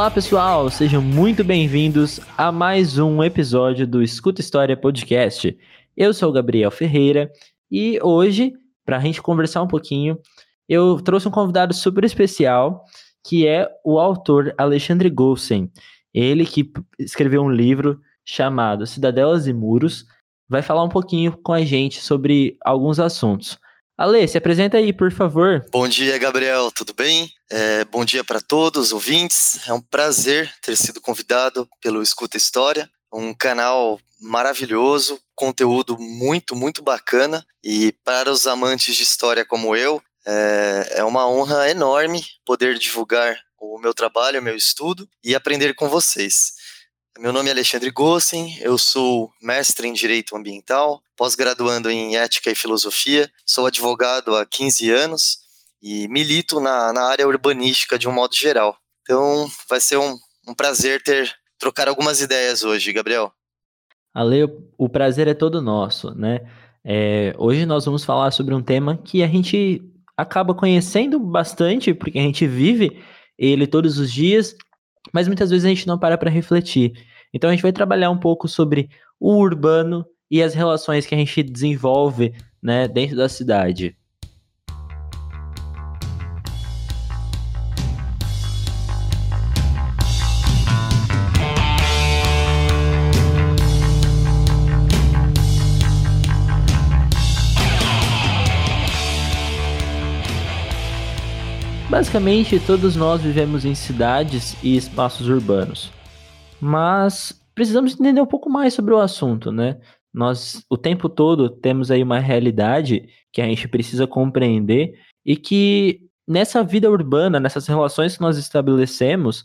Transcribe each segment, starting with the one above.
Olá pessoal, sejam muito bem-vindos a mais um episódio do Escuta História Podcast. Eu sou o Gabriel Ferreira e hoje, para a gente conversar um pouquinho, eu trouxe um convidado super especial que é o autor Alexandre Golsen. Ele que escreveu um livro chamado Cidadelas e Muros, vai falar um pouquinho com a gente sobre alguns assuntos. Ale, se apresenta aí, por favor. Bom dia, Gabriel, tudo bem? É, bom dia para todos os ouvintes. É um prazer ter sido convidado pelo Escuta História, um canal maravilhoso, conteúdo muito, muito bacana. E para os amantes de história como eu, é, é uma honra enorme poder divulgar o meu trabalho, o meu estudo e aprender com vocês. Meu nome é Alexandre Gossen, eu sou mestre em Direito Ambiental, pós-graduando em Ética e Filosofia, sou advogado há 15 anos e milito na, na área urbanística de um modo geral. Então, vai ser um, um prazer ter trocar algumas ideias hoje, Gabriel. Ale, o prazer é todo nosso, né? É, hoje nós vamos falar sobre um tema que a gente acaba conhecendo bastante, porque a gente vive ele todos os dias, mas muitas vezes a gente não para para refletir. Então a gente vai trabalhar um pouco sobre o urbano e as relações que a gente desenvolve né, dentro da cidade. Basicamente, todos nós vivemos em cidades e espaços urbanos. Mas precisamos entender um pouco mais sobre o assunto, né? Nós o tempo todo temos aí uma realidade que a gente precisa compreender e que nessa vida urbana, nessas relações que nós estabelecemos,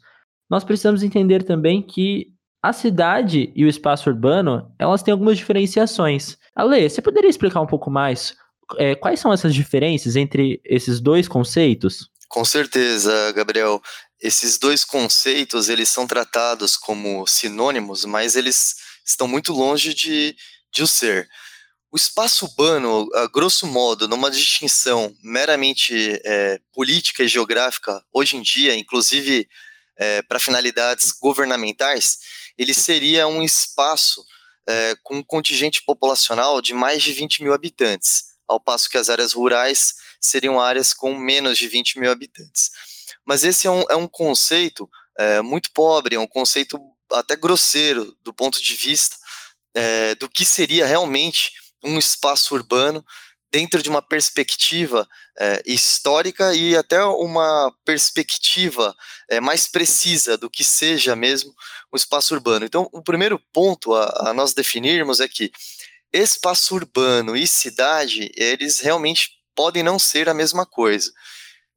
nós precisamos entender também que a cidade e o espaço urbano, elas têm algumas diferenciações. Ale, você poderia explicar um pouco mais é, quais são essas diferenças entre esses dois conceitos? Com certeza, Gabriel. Esses dois conceitos, eles são tratados como sinônimos, mas eles estão muito longe de, de o ser. O espaço urbano, a grosso modo, numa distinção meramente é, política e geográfica, hoje em dia, inclusive é, para finalidades governamentais, ele seria um espaço é, com um contingente populacional de mais de 20 mil habitantes, ao passo que as áreas rurais seriam áreas com menos de 20 mil habitantes. Mas esse é um, é um conceito é, muito pobre, é um conceito até grosseiro do ponto de vista é, do que seria realmente um espaço urbano dentro de uma perspectiva é, histórica e até uma perspectiva é, mais precisa do que seja mesmo o espaço urbano. Então, o primeiro ponto a, a nós definirmos é que espaço urbano e cidade, eles realmente podem não ser a mesma coisa.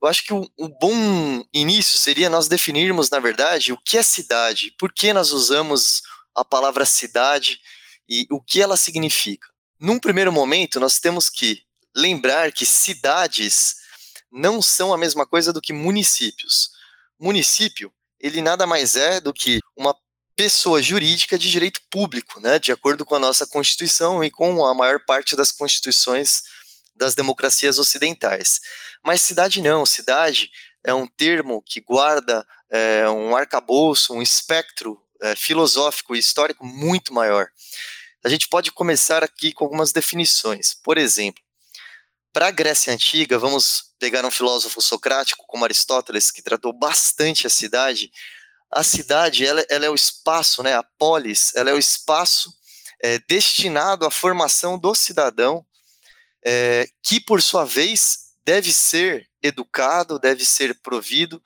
Eu acho que um, bom início seria nós definirmos, na verdade, o que é cidade, por que nós usamos a palavra cidade e o que ela significa. Num primeiro momento, nós temos que lembrar que cidades não são a mesma coisa do que municípios. Município, ele nada mais é do que uma pessoa jurídica de direito público, né, de acordo com a nossa Constituição e com a maior parte das constituições das democracias ocidentais. Mas cidade não, cidade é um termo que guarda é, um arcabouço, um espectro é, filosófico e histórico muito maior. A gente pode começar aqui com algumas definições. Por exemplo, para a Grécia Antiga, vamos pegar um filósofo socrático como Aristóteles, que tratou bastante a cidade. A cidade, ela, ela é o espaço, né, a polis, ela é o espaço é, destinado à formação do cidadão é, que por sua vez deve ser educado, deve ser provido,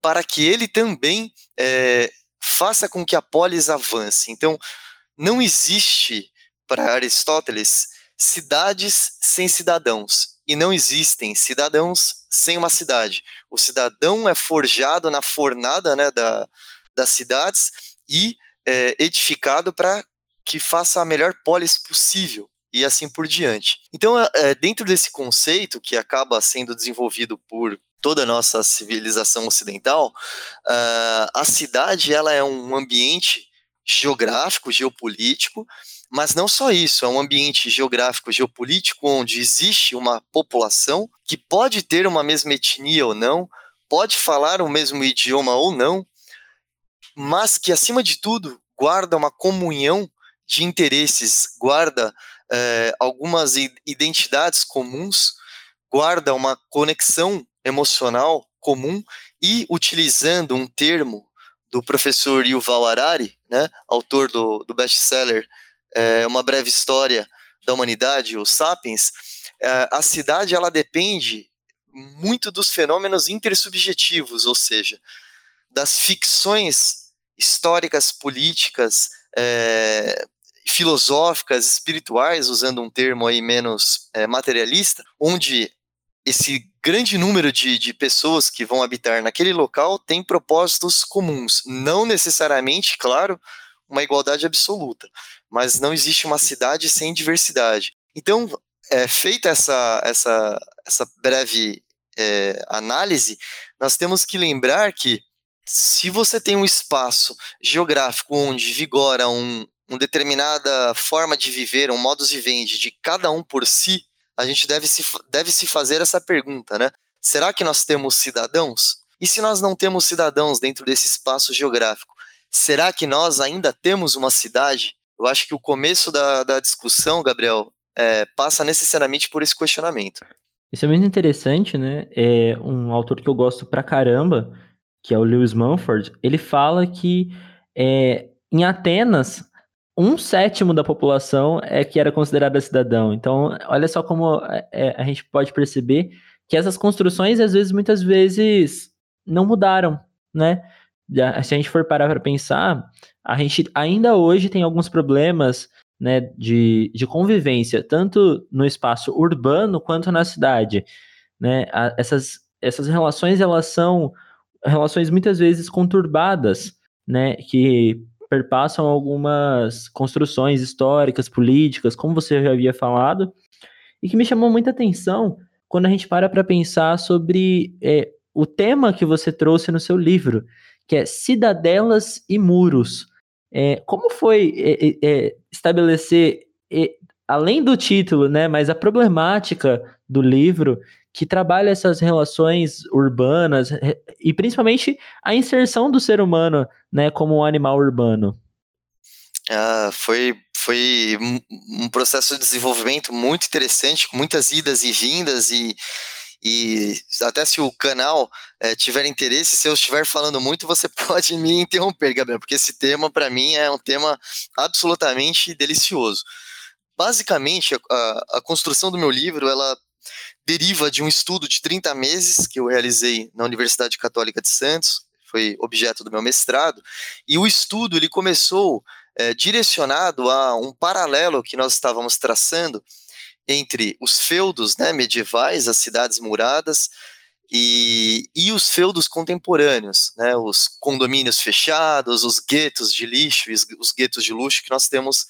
para que ele também é, faça com que a polis avance. Então, não existe, para Aristóteles, cidades sem cidadãos, e não existem cidadãos sem uma cidade. O cidadão é forjado na fornada né, da, das cidades e é, edificado para que faça a melhor polis possível e assim por diante. Então, é, dentro desse conceito que acaba sendo desenvolvido por toda a nossa civilização ocidental, uh, a cidade ela é um ambiente geográfico, geopolítico, mas não só isso, é um ambiente geográfico, geopolítico onde existe uma população que pode ter uma mesma etnia ou não, pode falar o mesmo idioma ou não, mas que, acima de tudo, guarda uma comunhão de interesses, guarda é, algumas identidades comuns, guarda uma conexão emocional comum e utilizando um termo do professor Yuval Harari, né, autor do, do best-seller é, Uma Breve História da Humanidade, o Sapiens, é, a cidade ela depende muito dos fenômenos intersubjetivos, ou seja, das ficções históricas, políticas, é, filosóficas, espirituais, usando um termo aí menos é, materialista, onde esse grande número de, de pessoas que vão habitar naquele local tem propósitos comuns. Não necessariamente, claro, uma igualdade absoluta, mas não existe uma cidade sem diversidade. Então, é, feita essa, essa, essa breve é, análise, nós temos que lembrar que se você tem um espaço geográfico onde vigora um, uma determinada forma de viver, um modus vivendi de cada um por si, a gente deve se, deve se fazer essa pergunta, né? Será que nós temos cidadãos? E se nós não temos cidadãos dentro desse espaço geográfico, será que nós ainda temos uma cidade? Eu acho que o começo da, da discussão, Gabriel, é, passa necessariamente por esse questionamento. Isso é muito interessante, né? É um autor que eu gosto pra caramba, que é o Lewis Mumford, ele fala que é, em Atenas um sétimo da população é que era considerada cidadão. Então, olha só como é, é, a gente pode perceber que essas construções, às vezes, muitas vezes, não mudaram, né? Se a gente for parar para pensar, a gente ainda hoje tem alguns problemas né, de, de convivência, tanto no espaço urbano quanto na cidade. Né? A, essas, essas relações, elas são relações muitas vezes conturbadas, né, que perpassam algumas construções históricas, políticas, como você já havia falado, e que me chamou muita atenção quando a gente para para pensar sobre é, o tema que você trouxe no seu livro, que é Cidadelas e Muros. É, como foi é, é, é estabelecer, é, além do título, né, mas a problemática do livro que trabalha essas relações urbanas e principalmente a inserção do ser humano, né, como um animal urbano. Ah, foi foi um processo de desenvolvimento muito interessante, com muitas idas e vindas e, e até se o canal é, tiver interesse, se eu estiver falando muito, você pode me interromper, Gabriel, porque esse tema para mim é um tema absolutamente delicioso. Basicamente, a, a construção do meu livro, ela deriva de um estudo de 30 meses que eu realizei na Universidade Católica de Santos, foi objeto do meu mestrado, e o estudo ele começou é, direcionado a um paralelo que nós estávamos traçando entre os feudos né, medievais, as cidades muradas, e, e os feudos contemporâneos, né, os condomínios fechados, os guetos de lixo e os, os guetos de luxo que nós temos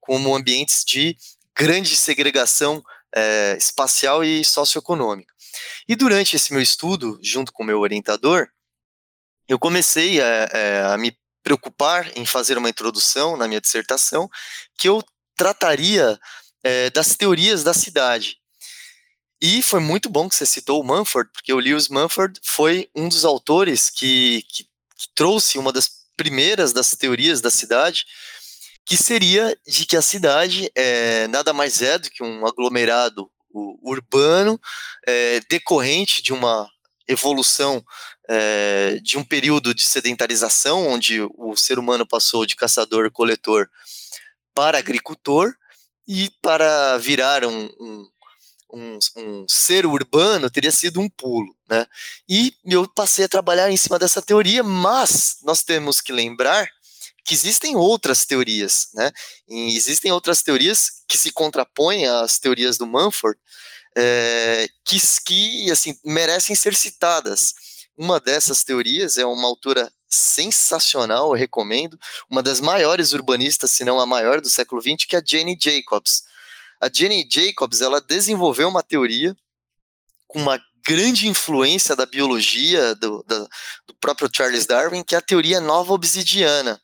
como ambientes de grande segregação é, espacial e socioeconômica. E durante esse meu estudo, junto com o meu orientador, eu comecei a, é, a me preocupar em fazer uma introdução na minha dissertação que eu trataria é, das teorias da cidade. E foi muito bom que você citou o Manford, porque o Lewis Manford foi um dos autores que, que, que trouxe uma das primeiras das teorias da cidade, que seria de que a cidade é, nada mais é do que um aglomerado urbano é, decorrente de uma evolução é, de um período de sedentarização, onde o ser humano passou de caçador-coletor para agricultor, e para virar um, um, um, um, ser urbano teria sido um pulo. Né? E eu passei a trabalhar em cima dessa teoria, mas nós temos que lembrar que existem outras teorias, né? E existem outras teorias que se contrapõem às teorias do Manford, é, que, que assim, merecem ser citadas. Uma dessas teorias é uma autora sensacional, eu recomendo, uma das maiores urbanistas, se não a maior do século XX, que é a Jane Jacobs. A Jane Jacobs, ela desenvolveu uma teoria com uma grande influência da biologia do, do, próprio Charles Darwin, que é a teoria nova obsidiana.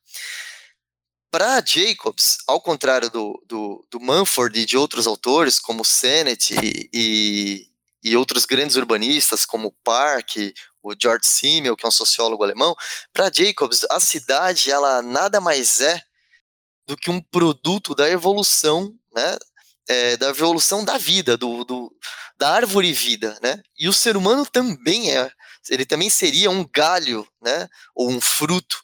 Para Jacobs, ao contrário do, do, do, Manford e de outros autores, como Sennett e, e, e outros grandes urbanistas, como Park, o George Simmel, que é um sociólogo alemão, para Jacobs, a cidade ela nada mais é do que um produto da evolução, né, é, da evolução da vida, do, do, da árvore vida, né? E o ser humano também é, ele também seria um galho, né, ou um fruto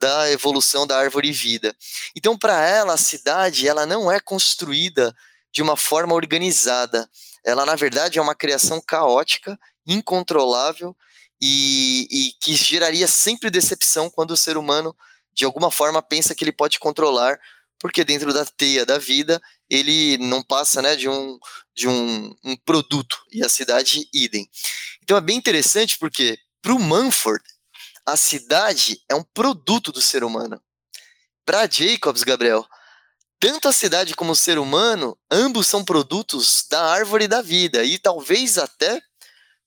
da evolução da árvore vida. Então, para ela, a cidade, ela não é construída de uma forma organizada. Ela, na verdade, é uma criação caótica, incontrolável e, e que geraria sempre decepção quando o ser humano, de alguma forma, pensa que ele pode controlar porque dentro da teia da vida ele não passa né, de, um, de um, um produto, e a cidade idem. Então é bem interessante porque para o Manford, a cidade é um produto do ser humano. Para Jacobs, Gabriel, tanto a cidade como o ser humano, ambos são produtos da árvore da vida, e talvez até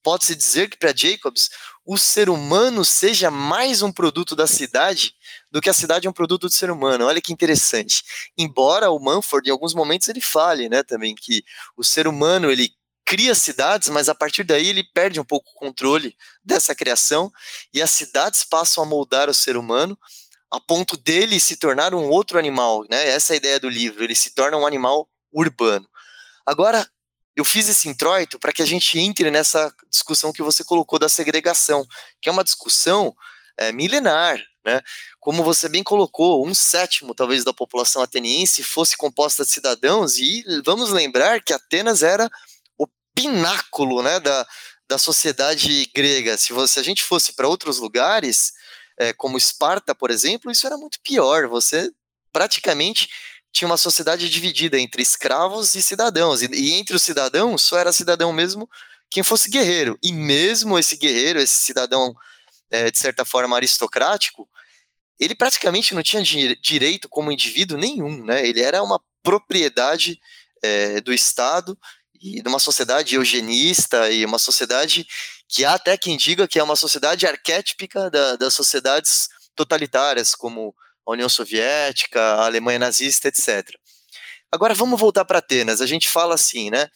pode-se dizer que para Jacobs o ser humano seja mais um produto da cidade do que a cidade é um produto do ser humano. Olha que interessante. Embora o Manford, em alguns momentos, ele fale, né, também que o ser humano ele cria cidades, mas a partir daí ele perde um pouco o controle dessa criação e as cidades passam a moldar o ser humano a ponto dele se tornar um outro animal, né? Essa é a ideia do livro. Ele se torna um animal urbano. Agora, eu fiz esse introito para que a gente entre nessa discussão que você colocou da segregação, que é uma discussão é, milenar, né? Como você bem colocou, um sétimo talvez da população ateniense fosse composta de cidadãos, e vamos lembrar que Atenas era o pináculo né, da, da sociedade grega. Se, você, se a gente fosse para outros lugares, é, como Esparta, por exemplo, isso era muito pior. Você praticamente tinha uma sociedade dividida entre escravos e cidadãos, e, e, entre os cidadãos só era cidadão mesmo quem fosse guerreiro, e mesmo esse guerreiro, esse cidadão é, de certa forma aristocrático, ele praticamente não tinha direito como indivíduo nenhum, né? Ele era uma propriedade é, do Estado e de uma sociedade eugenista e uma sociedade que há até quem diga que é uma sociedade arquétipica da, das sociedades totalitárias, como a União Soviética, a Alemanha nazista, etc. Agora vamos voltar para Atenas. A gente fala assim, né?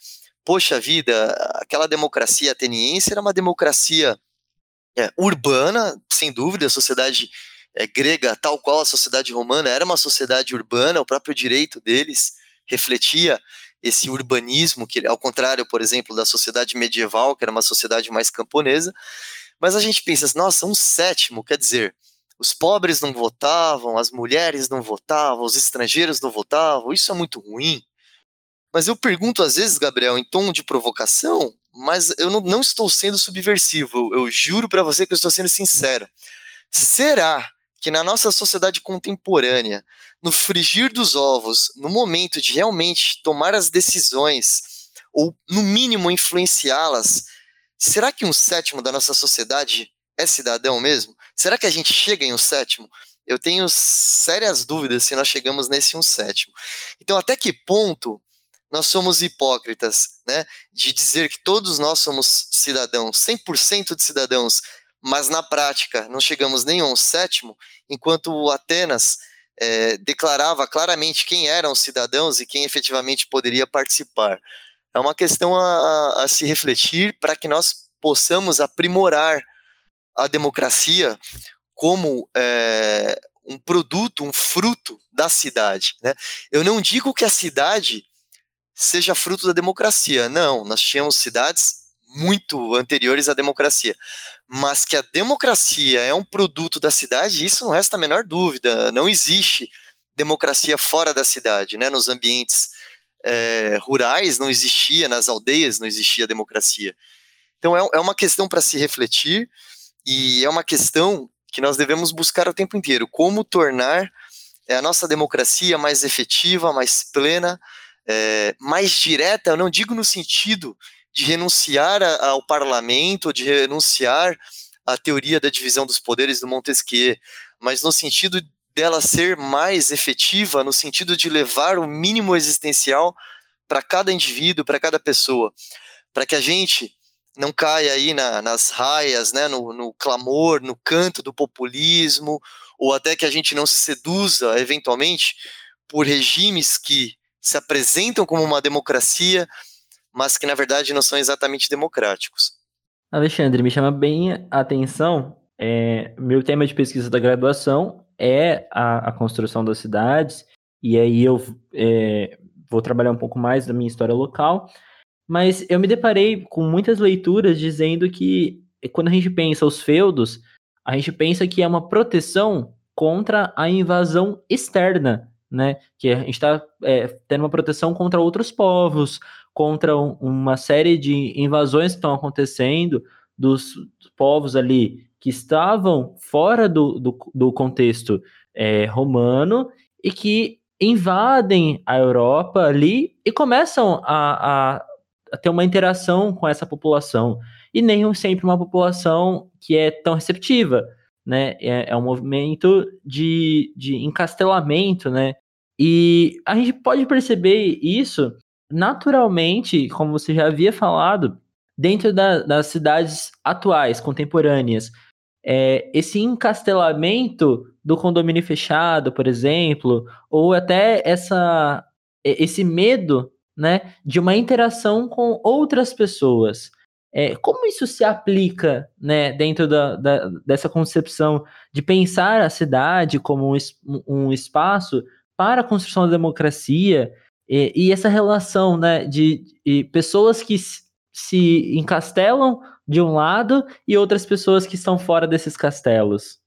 Poxa vida, aquela democracia ateniense era uma democracia é, urbana, sem dúvida, a sociedade é, grega, tal qual a sociedade romana, era uma sociedade urbana, o próprio direito deles refletia esse urbanismo, que ao contrário, por exemplo, da sociedade medieval, que era uma sociedade mais camponesa, mas a gente pensa, nossa, um sétimo, quer dizer, os pobres não votavam, as mulheres não votavam, os estrangeiros não votavam, isso é muito ruim. Mas eu pergunto às vezes, Gabriel, em tom de provocação, mas eu não, não estou sendo subversivo, eu, eu juro para você que eu estou sendo sincero. Será que na nossa sociedade contemporânea, no frigir dos ovos, no momento de realmente tomar as decisões, ou no mínimo influenciá-las, será que um sétimo da nossa sociedade é cidadão mesmo? Será que a gente chega em um sétimo? Eu tenho sérias dúvidas se nós chegamos nesse um sétimo. Então, até que ponto nós somos hipócritas, né? De dizer que todos nós somos cidadãos, 100% de cidadãos, mas na prática não chegamos nem a um sétimo, enquanto Atenas é, declarava claramente quem eram os cidadãos e quem efetivamente poderia participar. É uma questão a, a se refletir para que nós possamos aprimorar a democracia como é, um produto, um fruto da cidade. Né? Eu não digo que a cidade seja fruto da democracia, não, nós tínhamos cidades muito anteriores à democracia, mas que a democracia é um produto da cidade, isso não resta a menor dúvida, não existe democracia fora da cidade, né? nos ambientes é, rurais não existia, nas aldeias não existia democracia. Então é, é uma questão para se refletir, e é uma questão que nós devemos buscar o tempo inteiro: como tornar é, a nossa democracia mais efetiva, mais plena, é, mais direta. Eu não digo no sentido de renunciar a, ao parlamento, de renunciar à teoria da divisão dos poderes do Montesquieu, mas no sentido dela ser mais efetiva, no sentido de levar o mínimo existencial para cada indivíduo, para cada pessoa, para que a gente não caia aí na, nas raias, né, no, no clamor, no canto do populismo, ou até que a gente não se seduza, eventualmente, por regimes que se apresentam como uma democracia, mas que na verdade não são exatamente democráticos. Alexandre, me chama bem a atenção. É, meu tema de pesquisa da graduação é a, a construção das cidades, e aí eu é, vou trabalhar um pouco mais da minha história local, mas eu me deparei com muitas leituras dizendo que quando a gente pensa os feudos, a gente pensa que é uma proteção contra a invasão externa, né? Que a gente está é, tendo uma proteção contra outros povos, contra um, uma série de invasões que estão acontecendo dos, povos ali que estavam fora do, do, do contexto é, romano e que invadem a Europa ali e começam a, a, ter uma interação com essa população. E nem sempre uma população que é tão receptiva, né? É, é um movimento de, de encastelamento, né? E a gente pode perceber isso naturalmente, como você já havia falado, dentro da, das cidades atuais, contemporâneas. É, esse encastelamento do condomínio fechado, por exemplo, ou até essa, esse medo né, de uma interação com outras pessoas. É, como isso se aplica né, dentro da, da, dessa concepção de pensar a cidade como um, um espaço para a construção da democracia e, e essa relação né, de, de pessoas que se encastelam de um lado e outras pessoas que estão fora desses castelos?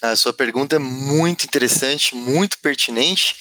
A sua pergunta é muito interessante, muito pertinente,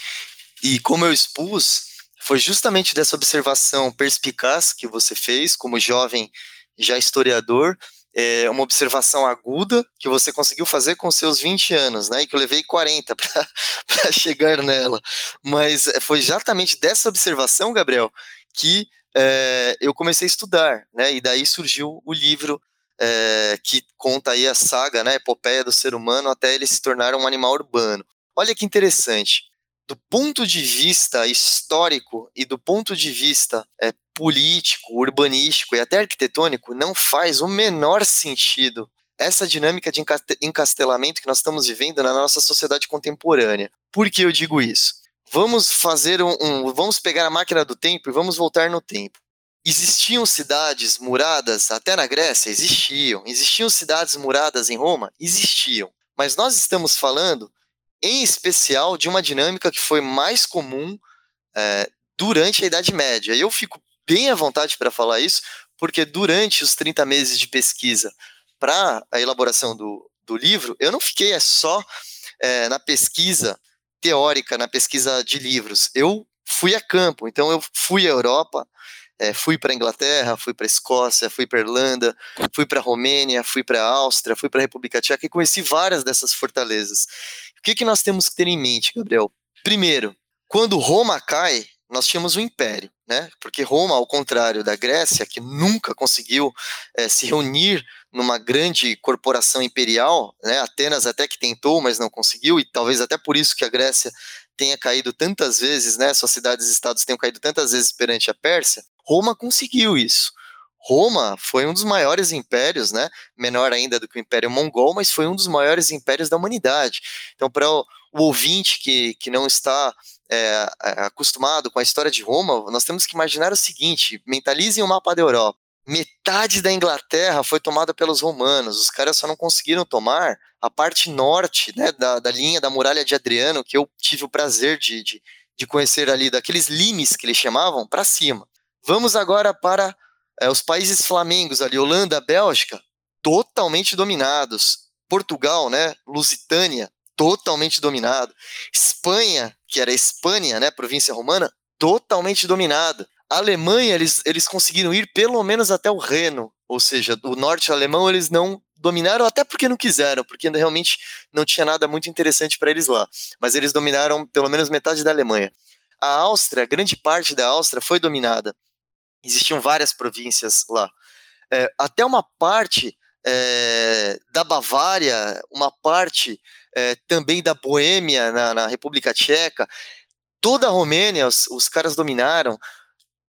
e como eu expus, foi justamente dessa observação perspicaz que você fez, como jovem já historiador, é uma observação aguda que você conseguiu fazer com seus 20 anos, né? E que eu levei 40 para chegar nela. Mas é, foi exatamente dessa observação, Gabriel, que é, eu comecei a estudar, né? E daí surgiu o livro é, que conta aí a saga, né? A epopeia do ser humano até ele se tornar um animal urbano. Olha que interessante do ponto de vista histórico e do ponto de vista é, político, urbanístico e até arquitetônico, não faz o menor sentido essa dinâmica de encastelamento que nós estamos vivendo na nossa sociedade contemporânea. Por que eu digo isso? Vamos fazer um, um vamos pegar a máquina do tempo e vamos voltar no tempo. Existiam cidades muradas até na Grécia? Existiam. Existiam cidades muradas em Roma? Existiam. Mas nós estamos falando em especial de uma dinâmica que foi mais comum é, durante a Idade Média. E eu fico bem à vontade para falar isso, porque durante os 30 meses de pesquisa para a elaboração do, do livro, eu não fiquei é só é, na pesquisa teórica, na pesquisa de livros. Eu fui a campo, então eu fui à Europa, é, fui para a Inglaterra, fui para a Escócia, fui para a Irlanda, fui para a Romênia, fui para a Áustria, fui para a República Tcheca e conheci várias dessas fortalezas que, que nós temos que ter em mente, Gabriel? Primeiro, quando Roma cai, nós tínhamos um império, né? Porque Roma, ao contrário da Grécia, que nunca conseguiu é, se reunir numa grande corporação imperial, né? Atenas até que tentou, mas não conseguiu, e talvez até por isso que a Grécia tenha caído tantas vezes, né? Suas cidades-estados tenham caído tantas vezes perante a Pérsia. Roma conseguiu isso. Roma foi um dos maiores impérios, né? Menor ainda do que o Império Mongol, mas foi um dos maiores impérios da humanidade. Então, para o, ouvinte que, que não está é, acostumado com a história de Roma, nós temos que imaginar o seguinte: mentalizem o mapa da Europa. Metade da Inglaterra foi tomada pelos romanos. Os caras só não conseguiram tomar a parte norte né, da, da linha da muralha de Adriano, que eu tive o prazer de, de, de conhecer ali, daqueles limes que eles chamavam, para cima. Vamos agora para é, os países flamengos ali, Holanda, Bélgica, totalmente dominados. Portugal, né, Lusitânia, totalmente dominado. Espanha, que era Espanha, né, província romana, totalmente dominada. Alemanha, eles, eles conseguiram ir pelo menos até o Reno, ou seja, o norte alemão eles não dominaram, até porque não quiseram, porque realmente não tinha nada muito interessante para eles lá. Mas eles dominaram pelo menos metade da Alemanha. A Áustria, grande parte da Áustria foi dominada existiam várias províncias lá. É, até uma parte é, da Bavária, uma parte é, também da Boêmia, na, na, República Tcheca, toda a Romênia, os, os caras dominaram,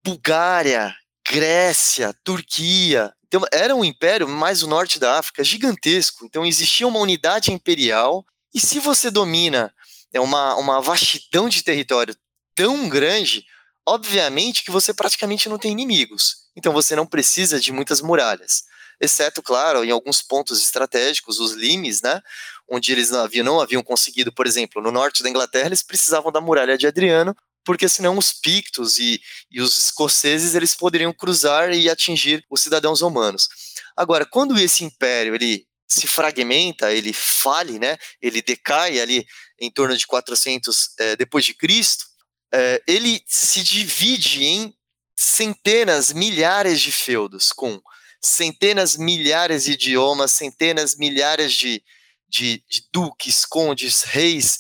Bulgária, Grécia, Turquia. Então, era um império mais o norte da África, gigantesco. Então, existia uma unidade imperial, e se você domina é uma, uma vastidão de território tão grande, obviamente que você praticamente não tem inimigos. Então você não precisa de muitas muralhas. exceto, claro, em alguns pontos estratégicos, os limes, né, onde eles não haviam, não haviam conseguido, por exemplo, no norte da Inglaterra, eles precisavam da muralha de Adriano, porque senão os pictos e, e os escoceses eles poderiam cruzar e atingir os cidadãos romanos. Agora, quando esse império ele se fragmenta, ele fale, né? Ele decai ali em torno de 400 é, depois de Cristo. É, ele se divide em centenas, milhares de feudos com centenas, milhares de idiomas, centenas, milhares de, de, de duques, condes, reis,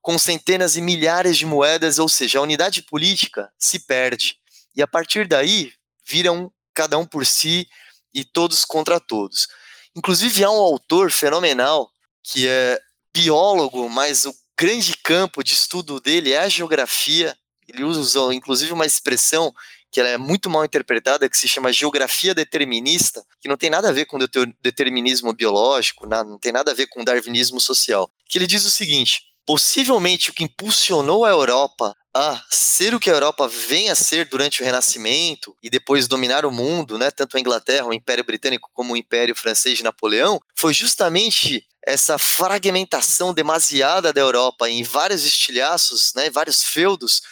com centenas e milhares de moedas, ou seja, a unidade política se perde. E a partir daí, viram cada um por si e todos contra todos. Inclusive, há um autor fenomenal que é biólogo, mas o grande campo de estudo dele é a geografia. Ele usa, inclusive, uma expressão que ela é muito mal interpretada, que se chama geografia determinista, que não tem nada a ver com determinismo biológico, não tem nada a ver com darwinismo social. Que ele diz o seguinte: possivelmente o que impulsionou a Europa a ser o que a Europa vem a ser durante o Renascimento e depois dominar o mundo, né, tanto a Inglaterra, o Império Britânico como o Império Francês de Napoleão, foi justamente essa fragmentação demasiada da Europa em vários estilhaços, né, vários feudos,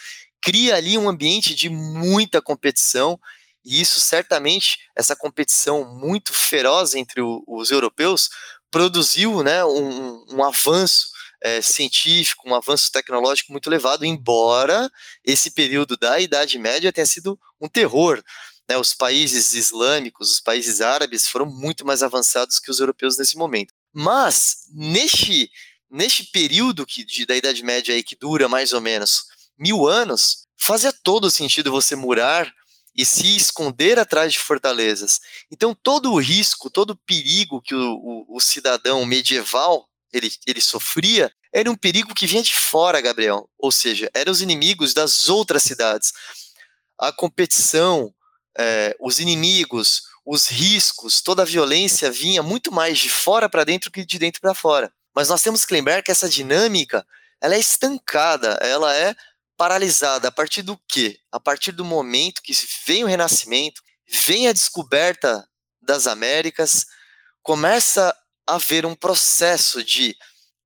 cria ali um ambiente de muita competição e isso certamente, essa competição muito feroz entre o, os europeus, produziu né, um, um avanço é, científico, um avanço tecnológico muito elevado, embora esse período da Idade Média tenha sido um terror. Né, os países islâmicos, os países árabes foram muito mais avançados que os europeus nesse momento. Mas, neste, neste período que, de, da Idade Média aí, que dura mais ou menos mil anos, fazia todo sentido você murar e se esconder atrás de fortalezas. Então, todo o risco, todo o perigo que o, o, o cidadão medieval ele, ele sofria era um perigo que vinha de fora, Gabriel. Ou seja, eram os inimigos das outras cidades. A competição, é, os inimigos, os riscos, toda a violência vinha muito mais de fora para dentro que de dentro para fora. Mas nós temos que lembrar que essa dinâmica ela é estancada, ela é paralisada a partir do quê? A partir do momento que vem o Renascimento, vem a descoberta das Américas, começa haver um processo de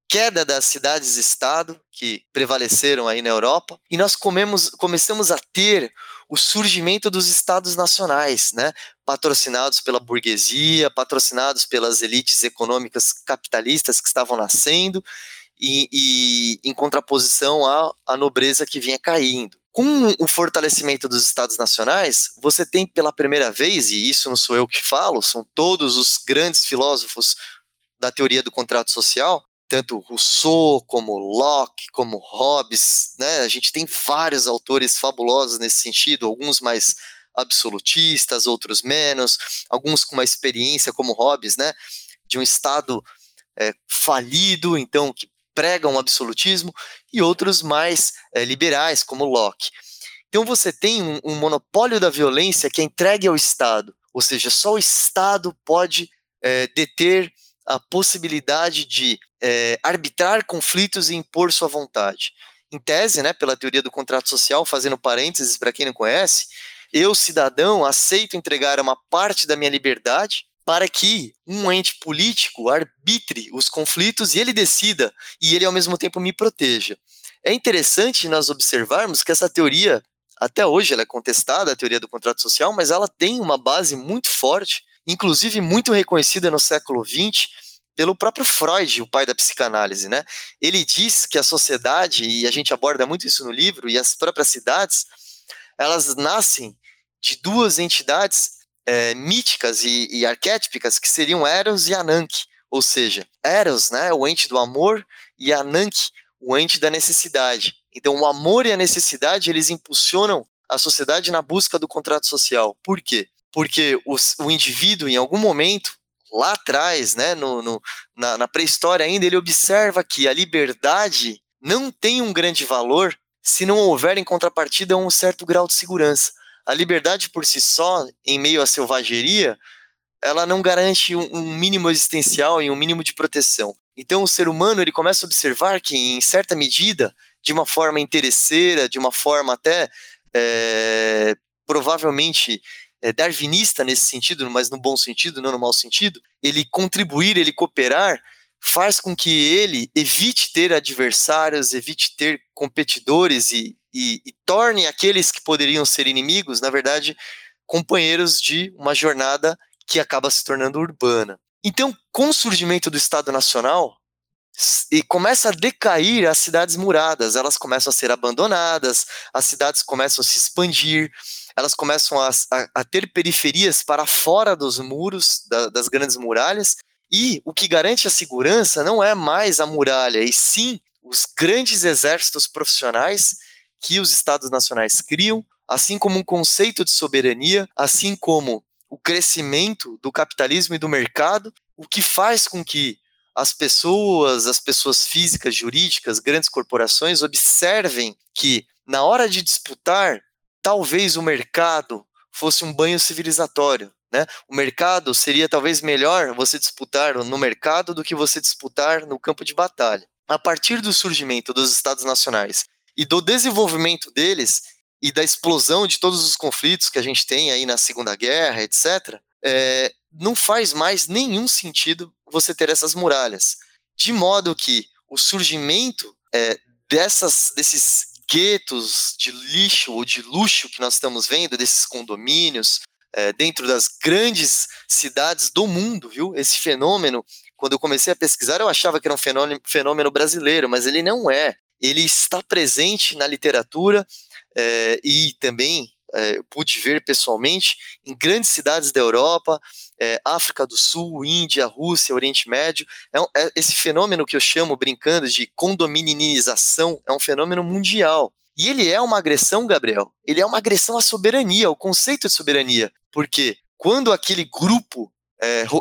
queda das cidades-estado que prevaleceram aí na Europa e nós comemos, começamos a ter o surgimento dos estados nacionais, né, patrocinados pela burguesia, patrocinados pelas elites econômicas capitalistas que estavam nascendo e, e em contraposição à, à nobreza que vinha caindo. Com o fortalecimento dos estados nacionais, você tem pela primeira vez, e isso não sou eu que falo, são todos os grandes filósofos da teoria do contrato social, tanto Rousseau como Locke, como Hobbes, né? A gente tem vários autores fabulosos nesse sentido, alguns mais absolutistas, outros menos, alguns com uma experiência como Hobbes, né? De um Estado é, falido, então que pregam um absolutismo, e outros mais é, liberais, como Locke. Então você tem um, um monopólio da violência que é entregue ao Estado, ou seja, só o Estado pode é, deter a possibilidade de é, arbitrar conflitos e impor sua vontade. Em tese, né, pela teoria do contrato social, fazendo parênteses para quem não conhece, eu, cidadão, aceito entregar uma parte da minha liberdade para que um ente político arbitre os conflitos e ele decida, e ele ao mesmo tempo me proteja. É interessante nós observarmos que essa teoria, até hoje, ela é contestada, a teoria do contrato social, mas ela tem uma base muito forte inclusive muito reconhecida no século XX pelo próprio Freud, o pai da psicanálise, né? Ele diz que a sociedade, e a gente aborda muito isso no livro, e as próprias cidades, elas nascem de duas entidades é, míticas e, e, arquétipicas que seriam Eros e Ananke, ou seja, Eros, né, o ente do amor, e Ananke, o ente da necessidade. Então, o amor e a necessidade, eles impulsionam a sociedade na busca do contrato social. Por quê? porque os, o indivíduo, em algum momento, lá atrás, né, no, no na, na pré-história ainda, ele observa que a liberdade não tem um grande valor se não houver em contrapartida um certo grau de segurança. A liberdade por si só, em meio à selvageria, ela não garante um, mínimo existencial e um mínimo de proteção. Então o ser humano ele começa a observar que, em certa medida, de uma forma interesseira, de uma forma até é, provavelmente é, darwinista nesse sentido, mas no bom sentido, não no mau sentido, ele contribuir, ele cooperar, faz com que ele evite ter adversários, evite ter competidores e, e, e torne aqueles que poderiam ser inimigos, na verdade, companheiros de uma jornada que acaba se tornando urbana. Então, com o surgimento do Estado Nacional, e começa a decair as cidades muradas, elas começam a ser abandonadas, as cidades começam a se expandir, elas começam a, a, a ter periferias para fora dos muros, da, das grandes muralhas, e o que garante a segurança não é mais a muralha, e sim os grandes exércitos profissionais que os estados nacionais criam, assim como um conceito de soberania, assim como o crescimento do capitalismo e do mercado, o que faz com que as pessoas, as pessoas físicas, jurídicas, grandes corporações observem que na hora de disputar, talvez o mercado fosse um banho civilizatório. Né? O mercado seria talvez melhor você disputar no mercado do que você disputar no campo de batalha. A partir do surgimento dos Estados Nacionais e do desenvolvimento deles e da explosão de todos os conflitos que a gente tem aí na Segunda Guerra, etc., é, não faz mais nenhum sentido você ter essas muralhas. De modo que o surgimento é, dessas, desses guetos de lixo ou de luxo que nós estamos vendo, desses condomínios, é, dentro das grandes cidades do mundo, viu? Esse fenômeno, quando eu comecei a pesquisar, eu achava que era um fenômeno, fenômeno brasileiro, mas ele não é. Ele está presente na literatura é, e também é, pude ver pessoalmente em grandes cidades da Europa, é, África do Sul, Índia, Rússia, Oriente Médio. É, é, esse fenômeno que eu chamo, brincando, de condominização, é um fenômeno mundial. E ele é uma agressão, Gabriel. Ele é uma agressão à soberania, ao conceito de soberania. Porque quando aquele grupo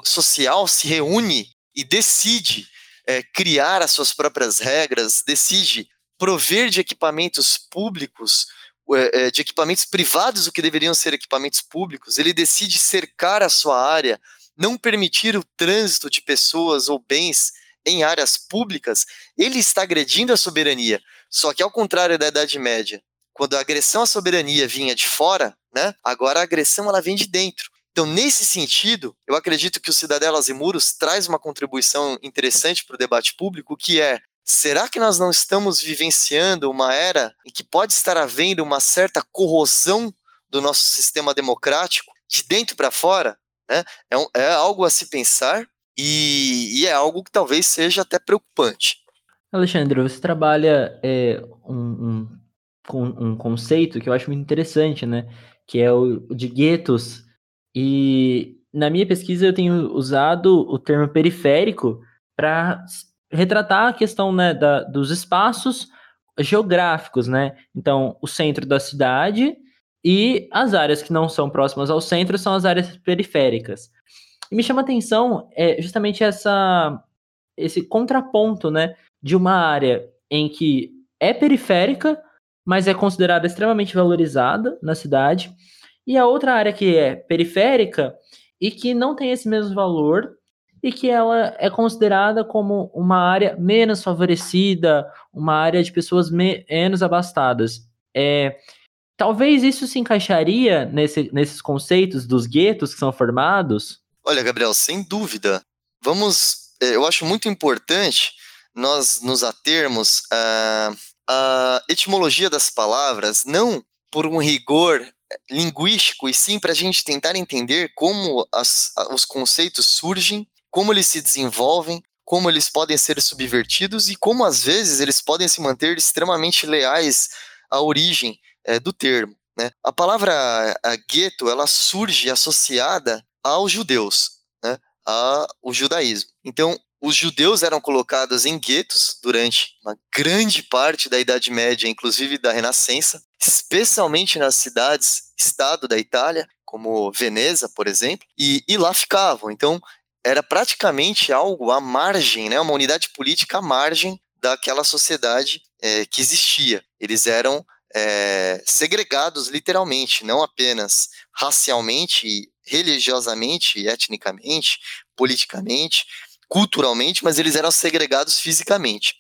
social se reúne e decide é, criar as suas próprias regras, decide prover de equipamentos públicos é, é, de equipamentos privados o que deveriam ser equipamentos públicos, ele decide cercar a sua área, não permitir o trânsito de pessoas ou bens em áreas públicas, ele está agredindo a soberania. Só que ao contrário da Idade Média, quando a agressão à soberania vinha de fora, né, agora a agressão ela vem de dentro. Então, nesse sentido, eu acredito que o Cidadelas e Muros traz uma contribuição interessante para o debate público, que é Será que nós não estamos vivenciando uma era em que pode estar havendo uma certa corrosão do nosso sistema democrático de dentro para fora? Né? É, um, é, algo a se pensar e, e, é algo que talvez seja até preocupante. Alexandre, você trabalha é, um, um, um, conceito que eu acho muito interessante, né? Que é o de guetos. E na minha pesquisa eu tenho usado o termo periférico para retratar a questão né, da, dos espaços geográficos, né? Então, o centro da cidade e as áreas que não são próximas ao centro são as áreas periféricas. E me chama a atenção é justamente essa esse contraponto, né, de uma área em que é periférica, mas é considerada extremamente valorizada na cidade, e a outra área que é periférica e que não tem esse mesmo valor, e que ela é considerada como uma área menos favorecida, uma área de pessoas menos abastadas. É, talvez isso se encaixaria nesse, nesses conceitos dos guetos que são formados? Olha, Gabriel, sem dúvida. Vamos, é, eu acho muito importante nós nos atermos à, à etimologia das palavras, não por um rigor linguístico, e sim para a gente tentar entender como as, os conceitos surgem como eles se desenvolvem, como eles podem ser subvertidos e como às vezes eles podem se manter extremamente leais à origem é, do termo. Né? A palavra a gueto ela surge associada aos judeus, né? ao judaísmo. Então, os judeus eram colocados em guetos durante uma grande parte da Idade Média, inclusive da Renascença, especialmente nas cidades-estado da Itália, como Veneza, por exemplo, e, e lá ficavam. Então, era praticamente algo à margem, né, uma unidade política à margem daquela sociedade é, que existia. Eles eram é, segregados literalmente, não apenas racialmente, religiosamente, etnicamente, politicamente, culturalmente, mas eles eram segregados fisicamente.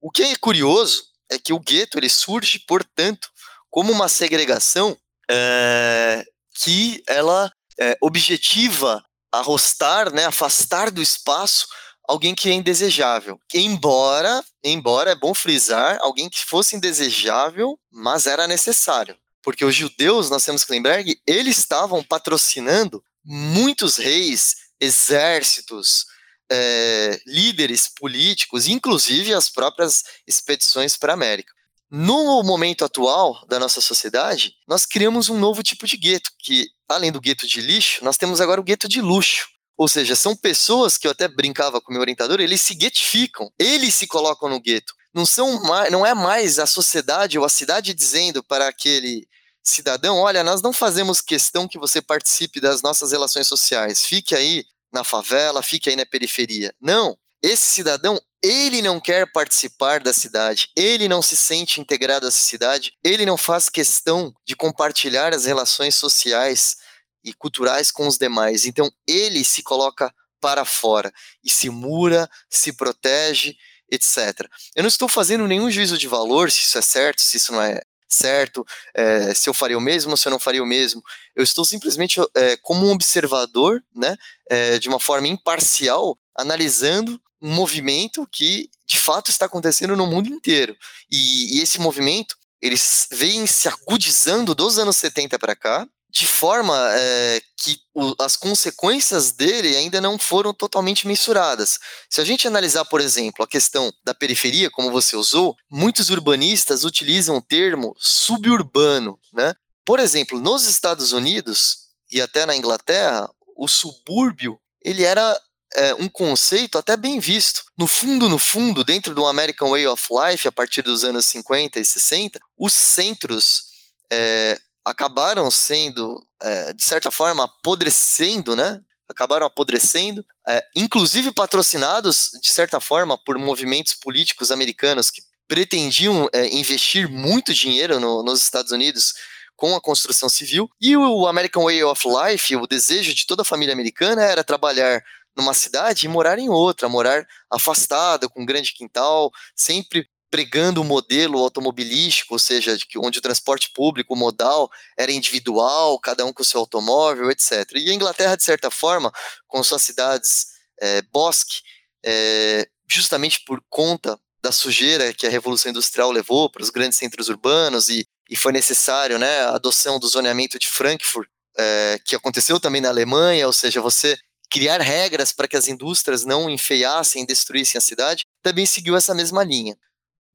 O que é curioso é que o gueto ele surge, portanto, como uma segregação é, que ela é, objetiva arrostar, né, afastar do espaço alguém que é indesejável. Embora, embora é bom frisar, alguém que fosse indesejável, mas era necessário. Porque os judeus, nós temos que lembrar que eles estavam patrocinando muitos reis, exércitos, é, líderes políticos, inclusive as próprias expedições para a América. No momento atual da nossa sociedade, nós criamos um novo tipo de gueto, que além do gueto de lixo, nós temos agora o gueto de luxo. Ou seja, são pessoas que eu até brincava com o meu orientador, eles se guetificam, eles se colocam no gueto. Não, são não é mais a sociedade ou a cidade dizendo para aquele cidadão: olha, nós não fazemos questão que você participe das nossas relações sociais, fique aí na favela, fique aí na periferia. Não. Esse cidadão, ele não quer participar da cidade, ele não se sente integrado à cidade, ele não faz questão de compartilhar as relações sociais e culturais com os demais. Então ele se coloca para fora e se mura, se protege, etc. Eu não estou fazendo nenhum juízo de valor se isso é certo, se isso não é certo, é, se eu faria o mesmo ou se eu não faria o mesmo. Eu estou simplesmente é, como um observador, né, é, de uma forma imparcial, analisando um movimento que de fato está acontecendo no mundo inteiro. E, e esse movimento ele vem se agudizando dos anos 70 para cá, de forma é, que o, as consequências dele ainda não foram totalmente mensuradas. Se a gente analisar, por exemplo, a questão da periferia, como você usou, muitos urbanistas utilizam o termo suburbano. Né? Por exemplo, nos Estados Unidos e até na Inglaterra, o subúrbio ele era é, um conceito até bem visto. No fundo, no fundo, dentro do American Way of Life, a partir dos anos 50 e 60, os centros é, acabaram sendo, é, de certa forma, apodrecendo, né? Acabaram apodrecendo, é, inclusive patrocinados, de certa forma, por movimentos políticos americanos que pretendiam é, investir muito dinheiro no, nos Estados Unidos com a construção civil. E o American Way of Life, o desejo de toda a família americana era trabalhar numa cidade e morar em outra, morar afastada, com um grande quintal, sempre pregando o um modelo automobilístico, ou seja, onde o transporte público modal era individual, cada um com seu automóvel, etc. E a Inglaterra, de certa forma, com suas cidades é, bosque, é, justamente por conta da sujeira que a Revolução Industrial levou para os grandes centros urbanos e, e foi necessário né, a adoção do zoneamento de Frankfurt, é, que aconteceu também na Alemanha, ou seja, você criar regras para que as indústrias não enfeiassem destruíssem a cidade, também seguiu essa mesma linha.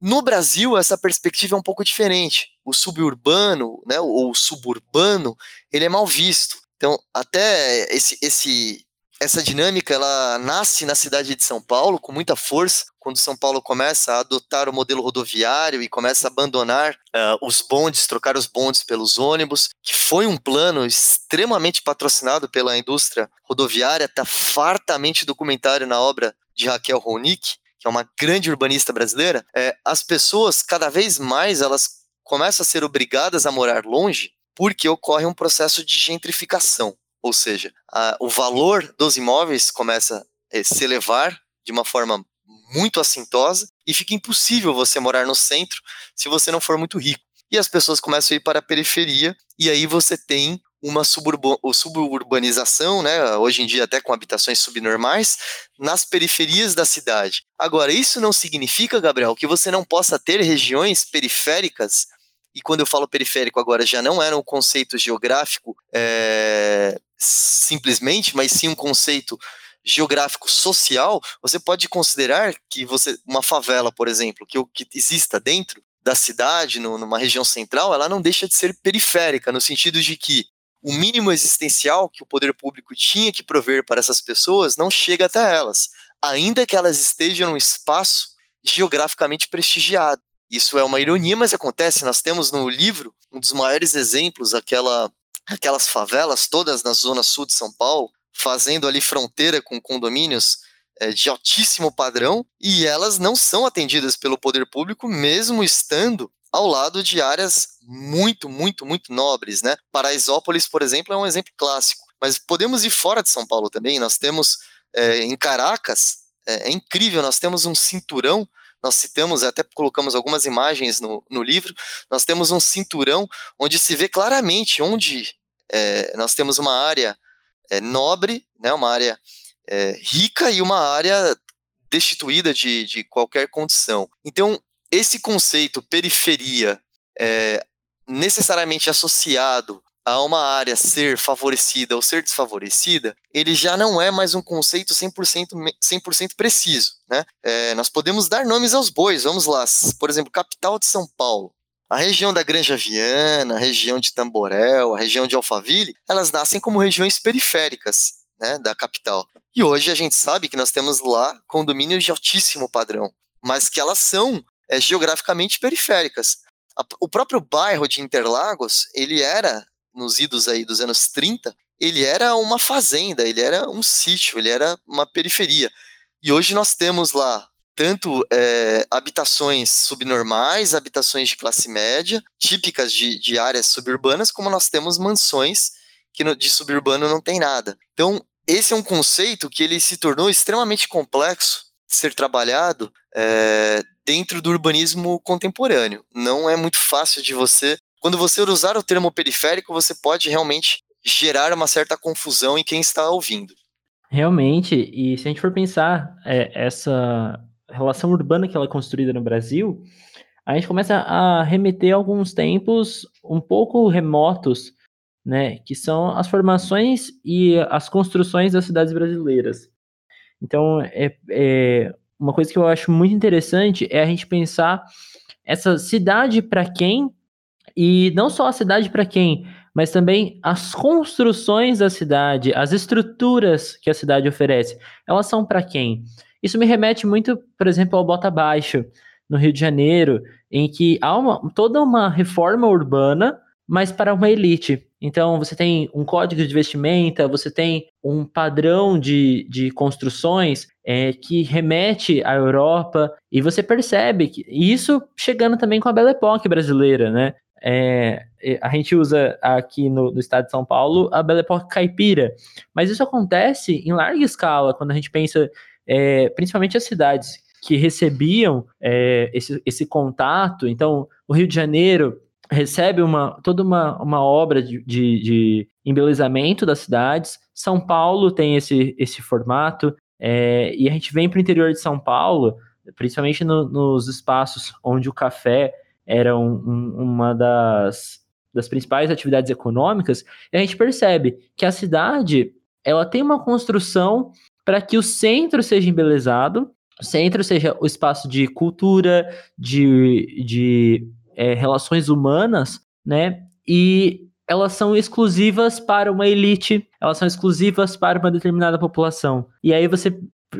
No Brasil, essa perspectiva é um pouco diferente. O suburbano, né, ou suburbano, ele é mal visto. Então, até esse, esse, essa dinâmica, ela nasce na cidade de São Paulo com muita força, quando São Paulo começa a adotar o modelo rodoviário e começa a abandonar uh, os bondes, trocar os bondes pelos ônibus, que foi um plano extremamente patrocinado pela indústria rodoviária, está fartamente documentário na obra de Raquel Ronick, que é uma grande urbanista brasileira, é, as pessoas cada vez mais elas começam a ser obrigadas a morar longe porque ocorre um processo de gentrificação, ou seja, a, o valor dos imóveis começa a se elevar de uma forma muito assintosa e fica impossível você morar no centro se você não for muito rico. E as pessoas começam a ir para a periferia e aí você tem uma suburbanização, né, hoje em dia até com habitações subnormais, nas periferias da cidade. Agora, isso não significa, Gabriel, que você não possa ter regiões periféricas, e quando eu falo periférico agora já não era um conceito geográfico é, simplesmente, mas sim um conceito geográfico social, você pode considerar que você uma favela, por exemplo, que, que exista dentro da cidade, no, numa região central, ela não deixa de ser periférica, no sentido de que o mínimo existencial que o poder público tinha que prover para essas pessoas não chega até elas, ainda que elas estejam num espaço geograficamente prestigiado. Isso é uma ironia, mas acontece. Nós temos no livro um dos maiores exemplos, aquela, aquelas favelas todas na zona sul de São Paulo, fazendo ali fronteira com condomínios é, de altíssimo padrão, e elas não são atendidas pelo poder público, mesmo estando ao lado de áreas muito, muito, muito nobres, né? Paraisópolis, por exemplo, é um exemplo clássico. Mas podemos ir fora de São Paulo também. Nós temos é, em Caracas, é, é, incrível, nós temos um cinturão. Nós citamos, até colocamos algumas imagens no, no livro. Nós temos um cinturão onde se vê claramente onde é, nós temos uma área nobre, né, uma área rica e uma área destituída de, de qualquer condição. Então, esse conceito periferia é, necessariamente associado a uma área ser favorecida ou ser desfavorecida, ele já não é mais um conceito 100%, 100 preciso. Né? É, nós podemos dar nomes aos bois, vamos lá. Por exemplo, capital de São Paulo. A região da Granja Viana, a região de Tamborel, a região de Alphaville, elas nascem como regiões periféricas né, da capital. E hoje a gente sabe que nós temos lá condomínios de altíssimo padrão, mas que elas são é, geograficamente periféricas. A, o próprio bairro de Interlagos, ele era, nos idos aí dos anos 30, ele era uma fazenda, ele era um sítio, ele era uma periferia. E hoje nós temos lá tanto é, habitações subnormais, habitações de classe média, típicas de, de áreas suburbanas, como nós temos mansões que no, de suburbano não tem nada. Então, esse é um conceito que ele se tornou extremamente complexo de ser trabalhado é, dentro do urbanismo contemporâneo. Não é muito fácil de você. Quando você usar o termo periférico, você pode realmente gerar uma certa confusão em quem está ouvindo. Realmente, e se a gente for pensar é, essa relação urbana que ela é construída no Brasil, a gente começa a remeter a alguns tempos um pouco remotos, né, que são as formações e as construções das cidades brasileiras. Então, é, é uma coisa que eu acho muito interessante é a gente pensar essa cidade para quem e não só a cidade para quem, mas também as construções da cidade, as estruturas que a cidade oferece, elas são para quem? Isso me remete muito, por exemplo, ao Bota Baixo, no Rio de Janeiro, em que há uma, toda uma reforma urbana, mas para uma elite. Então, você tem um código de vestimenta, você tem um padrão de, de construções é, que remete à Europa, e você percebe que isso chegando também com a Belle Époque brasileira, né? É, a gente usa aqui no, no, estado de São Paulo a Belle Époque caipira, mas isso acontece em larga escala quando a gente pensa é, principalmente as cidades que recebiam é, esse, esse contato. Então, o Rio de Janeiro recebe uma, toda uma, uma obra de, de, de embelezamento das cidades. São Paulo tem esse, esse formato. É, e a gente vem para o interior de São Paulo, principalmente no, nos espaços onde o café era um, um, uma das, das principais atividades econômicas, e a gente percebe que a cidade ela tem uma construção para que o centro seja embelezado, o centro seja o espaço de cultura, de, de é, relações humanas, né? E elas são exclusivas para uma elite, elas são exclusivas para uma determinada população. E aí você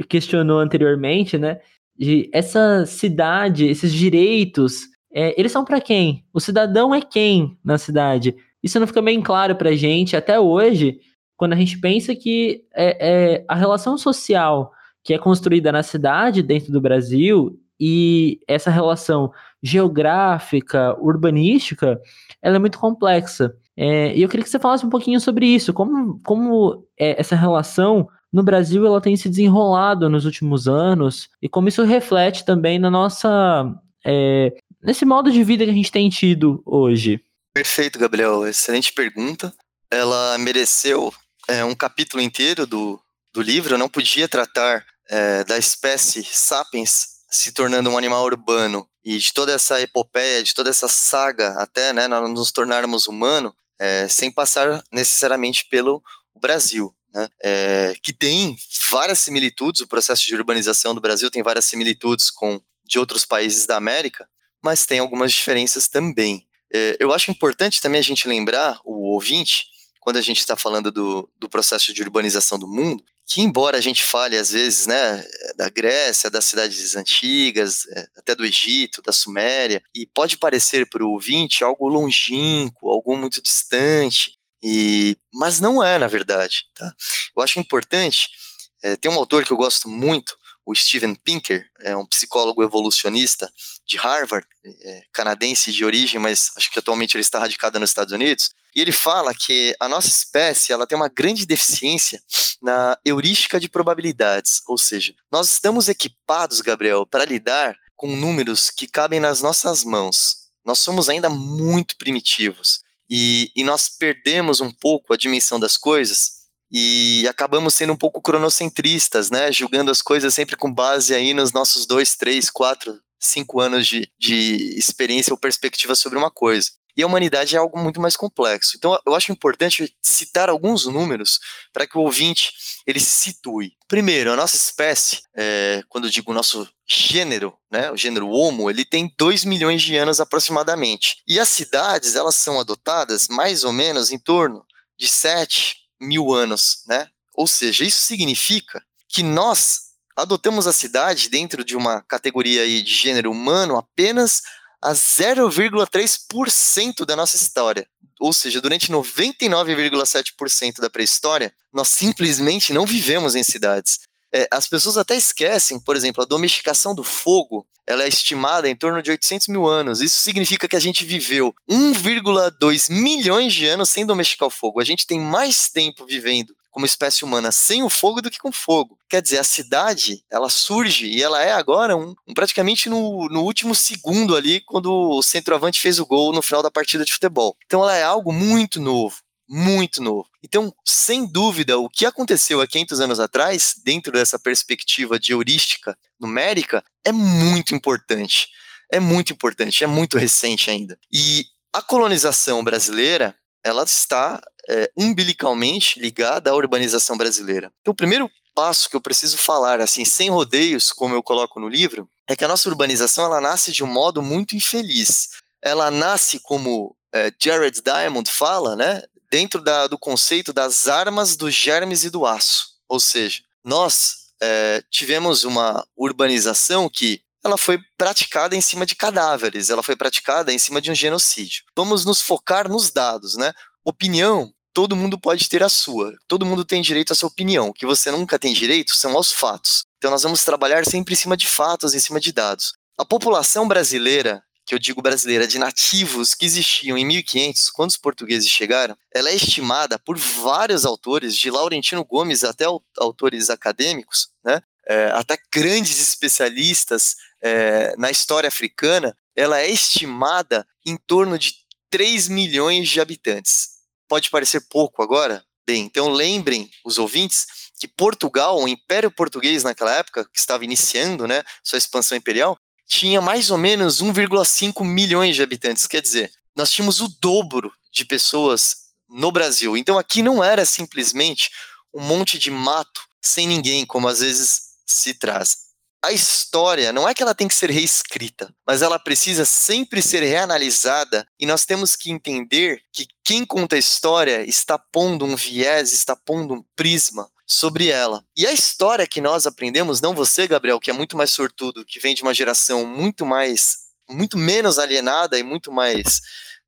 questionou anteriormente, né? De essa cidade, esses direitos, é, eles são para quem? O cidadão é quem na cidade? Isso não fica bem claro para gente até hoje quando a gente pensa que é, é, a relação social que é construída na cidade, dentro do Brasil, e essa relação geográfica, urbanística, ela é muito complexa. É, e eu queria que você falasse um pouquinho sobre isso, como, como é, essa relação no Brasil ela tem se desenrolado nos últimos anos e como isso reflete também na nossa é, nesse modo de vida que a gente tem tido hoje. Perfeito, Gabriel. Excelente pergunta. Ela mereceu é, um capítulo inteiro do, do livro, eu não podia tratar é, da espécie sapiens se tornando um animal urbano e de toda essa epopeia, de toda essa saga até né, nós nos tornarmos humano, é, sem passar necessariamente pelo Brasil. Né, é, que tem várias similitudes, o processo de urbanização do Brasil tem várias similitudes com de outros países da América, mas tem algumas diferenças também. É, eu acho importante também a gente lembrar, o ouvinte, quando a gente está falando do, do processo de urbanização do mundo, que embora a gente fale às vezes, né, da Grécia, das cidades antigas, é, até do Egito, da Suméria, e pode parecer para o ouvinte algo longínquo, algo muito distante, e mas não é na verdade. Tá? Eu acho importante. É, tem um autor que eu gosto muito, o Steven Pinker, é um psicólogo evolucionista de Harvard, é, canadense de origem, mas acho que atualmente ele está radicado nos Estados Unidos. E ele fala que a nossa espécie ela tem uma grande deficiência na heurística de probabilidades, ou seja, nós estamos equipados, Gabriel, para lidar com números que cabem nas nossas mãos. Nós somos ainda muito primitivos. e, e nós perdemos um pouco a dimensão das coisas e acabamos sendo um pouco cronocentristas, né? Julgando as coisas sempre com base aí nos nossos dois, três, quatro, cinco anos de, de experiência ou perspectiva sobre uma coisa. E a humanidade é algo muito mais complexo. Então, eu acho importante citar alguns números para que o ouvinte ele se situe. Primeiro, a nossa espécie, é, quando eu digo o nosso gênero, né, o gênero Homo, ele tem 2 milhões de anos aproximadamente. E as cidades, elas são adotadas mais ou menos em torno de 7 mil anos, né? Ou seja, isso significa que nós adotamos a cidade dentro de uma categoria aí de gênero humano apenas a 0,3% da nossa história. Ou seja, durante 99,7% da pré-história, nós simplesmente não vivemos em cidades. É, as pessoas até esquecem, por exemplo, a domesticação do fogo, ela é estimada em torno de 800 mil anos. Isso significa que a gente viveu 1,2 milhões de anos sem domesticar o fogo. A gente tem mais tempo vivendo como espécie humana sem o fogo do que com fogo. Quer dizer, a cidade, ela surge e ela é agora um, um praticamente no, no último segundo ali, quando o centroavante fez o gol no final da partida de futebol. Então ela é algo muito novo muito novo. Então, sem dúvida, o que aconteceu há 500 anos atrás, dentro dessa perspectiva de heurística numérica, é muito importante. É muito importante, é muito recente ainda. E a colonização brasileira, ela está é, umbilicalmente ligada à urbanização brasileira. Então, o primeiro passo que eu preciso falar, assim, sem rodeios, como eu coloco no livro, é que a nossa urbanização ela nasce de um modo muito infeliz. Ela nasce, como é, Jared Diamond fala, né, dentro da, do conceito das armas, dos germes e do aço. Ou seja, nós é, tivemos uma urbanização que ela foi praticada em cima de cadáveres, ela foi praticada em cima de um genocídio. Vamos nos focar nos dados, né? Opinião, todo mundo pode ter a sua. Todo mundo tem direito à sua opinião. O que você nunca tem direito são aos fatos. Então nós vamos trabalhar sempre em cima de fatos, em cima de dados. A população brasileira, que eu digo brasileira, de nativos que existiam em 1500, quando os portugueses chegaram, ela é estimada por vários autores, de Laurentino Gomes até autores acadêmicos, né? É, até grandes especialistas é, na história africana, ela é estimada em torno de 3 milhões de habitantes. Pode parecer pouco agora? Bem, então lembrem os ouvintes que Portugal, o Império Português naquela época, que estava iniciando né, sua expansão imperial, tinha mais ou menos 1,5 milhões de habitantes. Quer dizer, nós tínhamos o dobro de pessoas no Brasil. Então aqui não era simplesmente um monte de mato sem ninguém, como às vezes se traz a história não é que ela tem que ser reescrita, mas ela precisa sempre ser reanalisada e nós temos que entender que quem conta a história está pondo um viés, está pondo um prisma sobre ela. E a história que nós aprendemos, não você, Gabriel, que é muito mais sortudo, que vem de uma geração muito mais, muito menos alienada e muito mais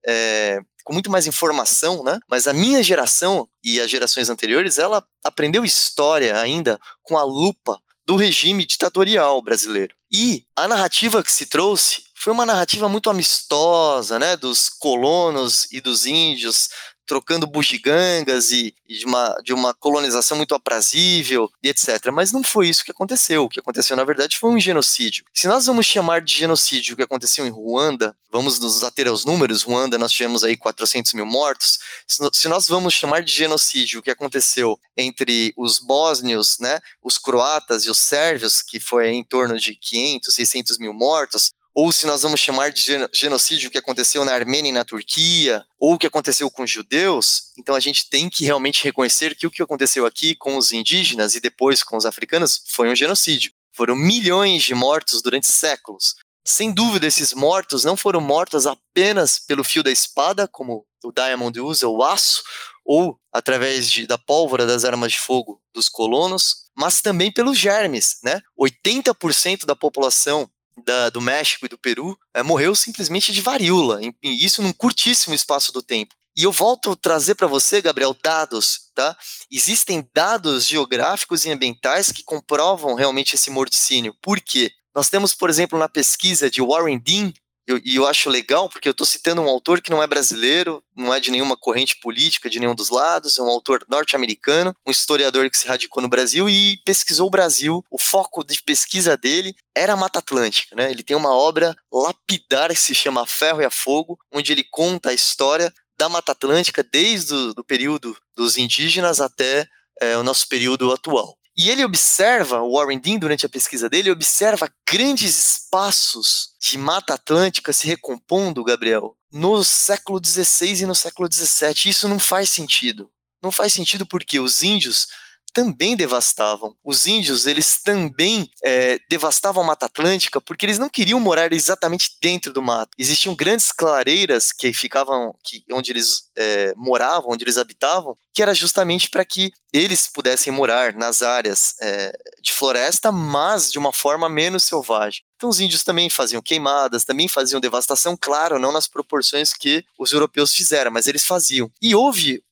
é, com muito mais informação, né? Mas a minha geração e as gerações anteriores, ela aprendeu história ainda com a lupa do regime ditatorial brasileiro. E a narrativa que se trouxe foi uma narrativa muito amistosa, né, dos colonos e dos índios trocando bugigangas e, e, de, uma, de uma colonização muito aprazível e etc. Mas não foi isso que aconteceu. O que aconteceu, na verdade, foi um genocídio. Se nós vamos chamar de genocídio o que aconteceu em Ruanda, vamos nos ater aos números, Ruanda nós tivemos aí 400 mil mortos, se nós vamos chamar de genocídio o que aconteceu entre os bósnios, né, os croatas e os sérvios, que foi em torno de 500, 600 mil mortos, ou se nós vamos chamar de genocídio o que aconteceu na Armênia e na Turquia, ou o que aconteceu com os judeus, então a gente tem que realmente reconhecer que o que aconteceu aqui com os indígenas e depois com os africanos foi um genocídio. Foram milhões de mortos durante séculos. Sem dúvida, esses mortos não foram mortos apenas pelo fio da espada, como o Diamond usa, o aço, ou através de, da pólvora das armas de fogo dos colonos, mas também pelos germes, né? 80% da população da, do México e do Peru é, morreu simplesmente de varíola, e isso num curtíssimo espaço do tempo. E eu volto a trazer para você, Gabriel, dados, tá? Existem dados geográficos e ambientais que comprovam realmente esse morticínio. Por quê? Nós temos, por exemplo, na pesquisa de Warren Dean, eu, e eu acho legal, porque eu estou citando um autor que não é brasileiro, não é de nenhuma corrente política, de nenhum dos lados, é um autor norte-americano, um historiador que se radicou no Brasil e pesquisou o Brasil. O foco de pesquisa dele era a Mata Atlântica. Né? Ele tem uma obra lapidar que se chama Ferro e a Fogo, onde ele conta a história da Mata Atlântica desde o do período dos indígenas até é, o nosso período atual. E ele observa, o Warren Dean, durante a pesquisa dele, observa grandes espaços de Mata Atlântica se recompondo, Gabriel, no século XVI e no século XVII. Isso não faz sentido. Não faz sentido porque os índios também devastavam. Os índios, eles também é, devastavam a Mata Atlântica porque eles não queriam morar exatamente dentro do mato. Existiam grandes clareiras que ficavam, que, onde eles é, moravam, onde eles habitavam, que era justamente para que eles pudessem morar nas áreas é, de floresta, mas de uma forma menos selvagem. Então os índios também faziam queimadas, também faziam devastação, claro, não nas proporções que os europeus fizeram, mas eles faziam. E houve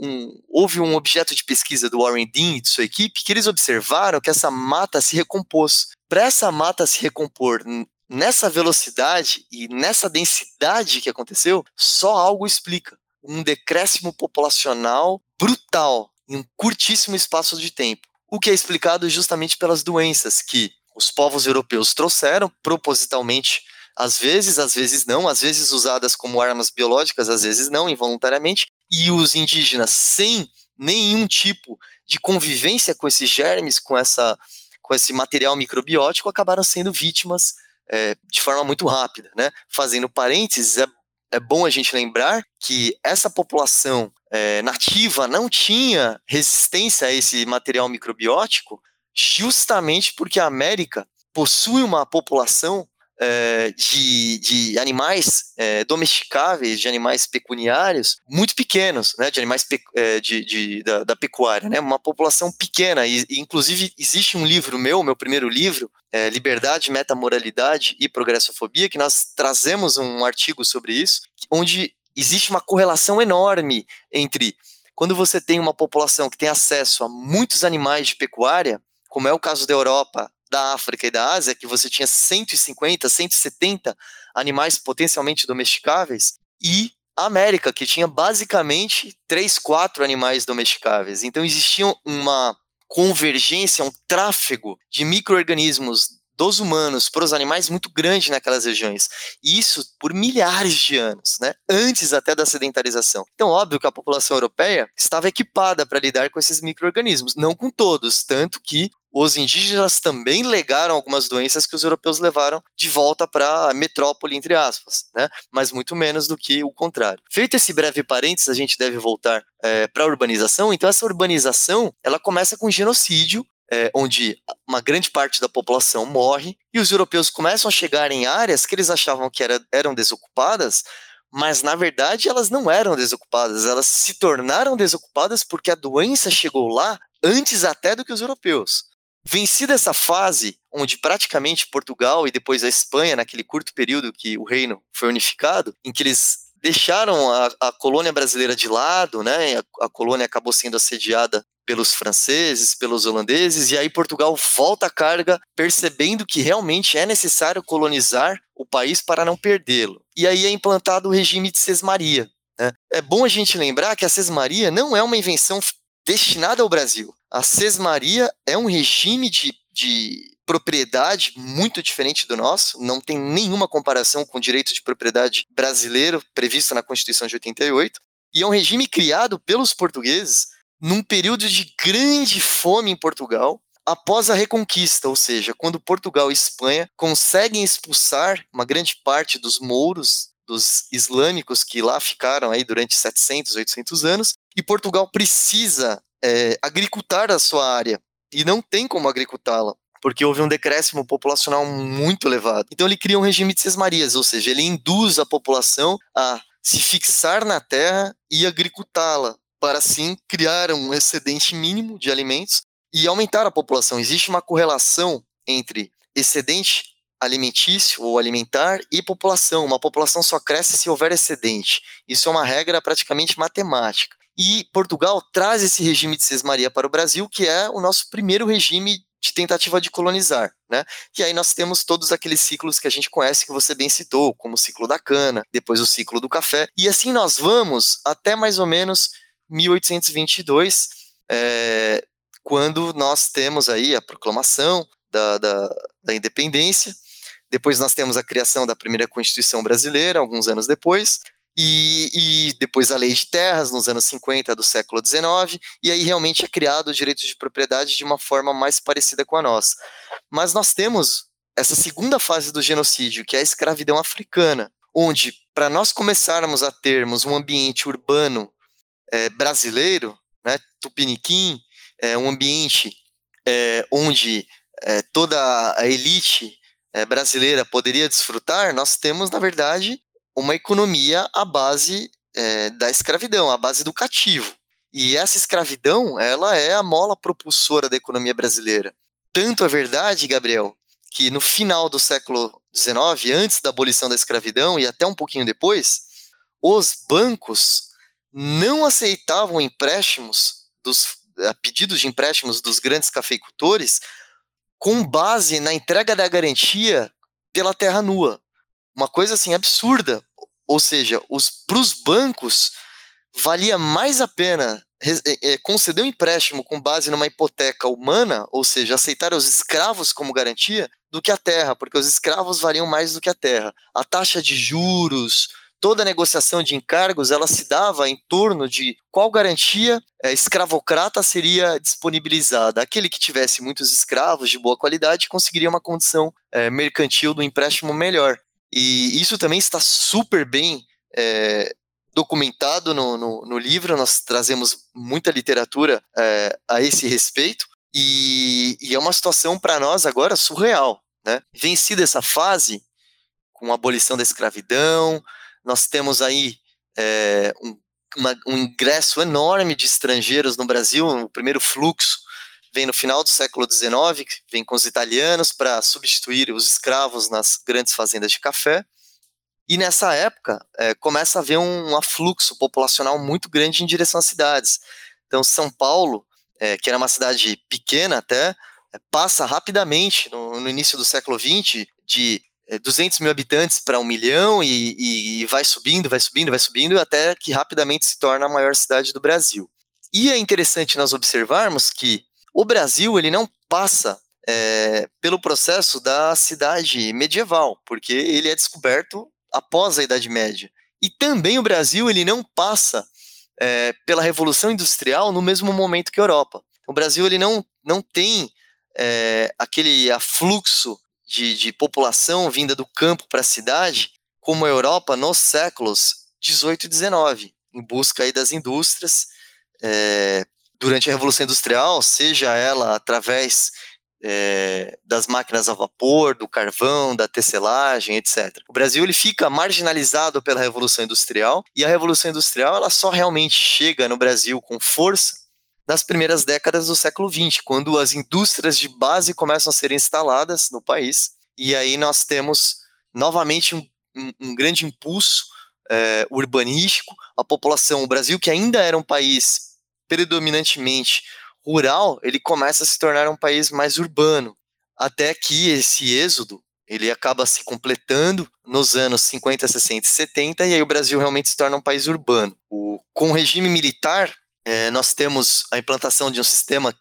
um, houve um objeto de pesquisa do Warren Dean e de sua equipe que eles observaram que essa mata se recompôs. Para essa mata se recompor nessa velocidade e nessa densidade que aconteceu, só algo explica. Um decréscimo populacional brutal em um curtíssimo espaço de tempo. O que é explicado justamente pelas doenças que os povos europeus trouxeram propositalmente às vezes, às vezes não, às vezes usadas como armas biológicas, às vezes não, involuntariamente, e os indígenas sem nenhum tipo de convivência com esses germes, com, essa, com esse material microbiótico, acabaram sendo vítimas é, de forma muito rápida. Né? Fazendo parênteses, é, é bom a gente lembrar que essa população é, nativa não tinha resistência a esse material microbiótico justamente porque a América possui uma população é, de, de animais é, domesticáveis, de animais pecuniários, muito pequenos, né, de animais pe, é, de, de, da, da, pecuária, né, uma população pequena. E, e, inclusive, existe um livro meu, meu primeiro livro, Liberdade, Metamoralidade e Progressofobia, que nós trazemos um artigo sobre isso, onde existe uma correlação enorme entre quando você tem uma população que tem acesso a muitos animais de pecuária, como é o caso da Europa, da África e da Ásia, que você tinha 150, 170 animais potencialmente domesticáveis, e a América, que tinha basicamente 3, 4 animais domesticáveis. Então existia uma convergência, um tráfego de micro-organismos dos humanos para os animais muito grande naquelas regiões. E isso por milhares de anos, né? antes até da sedentarização. Então, óbvio que a população europeia estava equipada para lidar com esses micro-organismos, não com todos, tanto que os indígenas também legaram algumas doenças que os europeus levaram de volta para a metrópole, entre aspas, né? mas muito menos do que o contrário. Feito esse breve parênteses, a gente deve voltar é, para a urbanização. Então, essa urbanização ela começa com genocídio, é, onde uma grande parte da população morre, e os europeus começam a chegar em áreas que eles achavam que era, eram desocupadas, mas na verdade elas não eram desocupadas, elas se tornaram desocupadas porque a doença chegou lá antes até do que os europeus. Vencida essa fase, onde praticamente Portugal e depois a Espanha, naquele curto período que o reino foi unificado, em que eles deixaram a, a colônia brasileira de lado, né? A, a colônia acabou sendo assediada pelos franceses, pelos holandeses, e aí Portugal volta a carga, percebendo que realmente é necessário colonizar o país para não perdê-lo. E aí é implantado o regime de Sesmaria. Né? É bom a gente lembrar que a Sesmaria não é uma invenção destinada ao Brasil. A Sesmaria é um regime de, de propriedade muito diferente do nosso, não tem nenhuma comparação com o direito de propriedade brasileiro previsto na Constituição de 88, e é um regime criado pelos portugueses num período de grande fome em Portugal, após a Reconquista, ou seja, quando Portugal e Espanha conseguem expulsar uma grande parte dos mouros, dos islâmicos que lá ficaram aí durante 700, 800 anos, e Portugal precisa é, agricultar a sua área e não tem como agricultá-la porque houve um decréscimo populacional muito elevado. Então ele cria um regime de sesmarias, ou seja, ele induz a população a se fixar na terra e agricultá-la, para assim criar um excedente mínimo de alimentos e aumentar a população. Existe uma correlação entre excedente alimentício ou alimentar e população. Uma população só cresce se houver excedente. Isso é uma regra praticamente matemática. E Portugal traz esse regime de sesmaria para o Brasil, que é o nosso primeiro regime de tentativa de colonizar, né? E aí nós temos todos aqueles ciclos que a gente conhece que você bem citou, como o ciclo da cana, depois o ciclo do café, e assim nós vamos até mais ou menos 1822, é, quando nós temos aí a proclamação da, da, da independência, depois nós temos a criação da primeira Constituição brasileira, alguns anos depois, E, e, depois a lei de terras, nos anos 50 do século XIX, e aí realmente é criado o direito de propriedade de uma forma mais parecida com a nossa. Mas nós temos essa segunda fase do genocídio, que é a escravidão africana, onde, para nós começarmos a termos um ambiente urbano é, brasileiro, né, tupiniquim, é, um ambiente é, onde toda a elite é, brasileira poderia desfrutar, nós temos, na verdade, uma economia à base é, da escravidão, à base do cativo. E essa escravidão, ela é a mola propulsora da economia brasileira. Tanto é verdade, Gabriel, que no final do século XIX, antes da abolição da escravidão e até um pouquinho depois, os bancos não aceitavam empréstimos dos eh, pedidos de empréstimos dos grandes cafeicultores com base na entrega da garantia pela terra nua. Uma coisa assim absurda. Ou seja, para os bancos valia mais a pena é, conceder um empréstimo com base numa hipoteca humana, ou seja, aceitar os escravos como garantia, do que a terra, porque os escravos valiam mais do que a terra. A taxa de juros, toda negociação de encargos, ela se dava em torno de qual garantia é, escravocrata seria disponibilizada. Aquele que tivesse muitos escravos de boa qualidade conseguiria uma condição é, mercantil do empréstimo melhor. E isso também está super bem é, documentado no, no, no, livro, nós trazemos muita literatura a esse respeito, e, e é uma situação para nós agora surreal. Né? Vencida essa fase, com a abolição da escravidão, nós temos aí é, um, uma, um ingresso enorme de estrangeiros no Brasil, o primeiro fluxo vem no final do século XIX, vem com os italianos para substituir os escravos nas grandes fazendas de café. E nessa época é, começa a haver um, um afluxo populacional muito grande em direção às cidades. Então, São Paulo, é, que era uma cidade pequena até, é, passa rapidamente, no, no, início do século XX, de 200 é, mil habitantes para um milhão e, e, e, vai subindo, vai subindo, vai subindo, até que rapidamente se torna a maior cidade do Brasil. E é interessante nós observarmos que o Brasil ele não passa é, pelo processo da cidade medieval, porque ele é descoberto após a Idade Média. E também o Brasil ele não passa é, pela Revolução Industrial no mesmo momento que a Europa. O Brasil ele não, não tem é, aquele afluxo de, de população vinda do campo para a cidade como a Europa nos séculos 18 e 19, em busca aí das indústrias. É, durante a Revolução Industrial, seja ela através é, das máquinas a vapor, do carvão, da tecelagem, etc. O Brasil ele fica marginalizado pela Revolução Industrial e a Revolução Industrial ela só realmente chega no Brasil com força nas primeiras décadas do século XX, quando as indústrias de base começam a ser instaladas no país. E aí nós temos novamente um, um, um grande impulso é, urbanístico, a população, o Brasil que ainda era um país predominantemente rural, ele começa a se tornar um país mais urbano, até que esse êxodo ele acaba se completando nos anos 50, 60 e 70, e aí o Brasil realmente se torna um país urbano. O, com o regime militar, é, nós temos a implantação de um sistema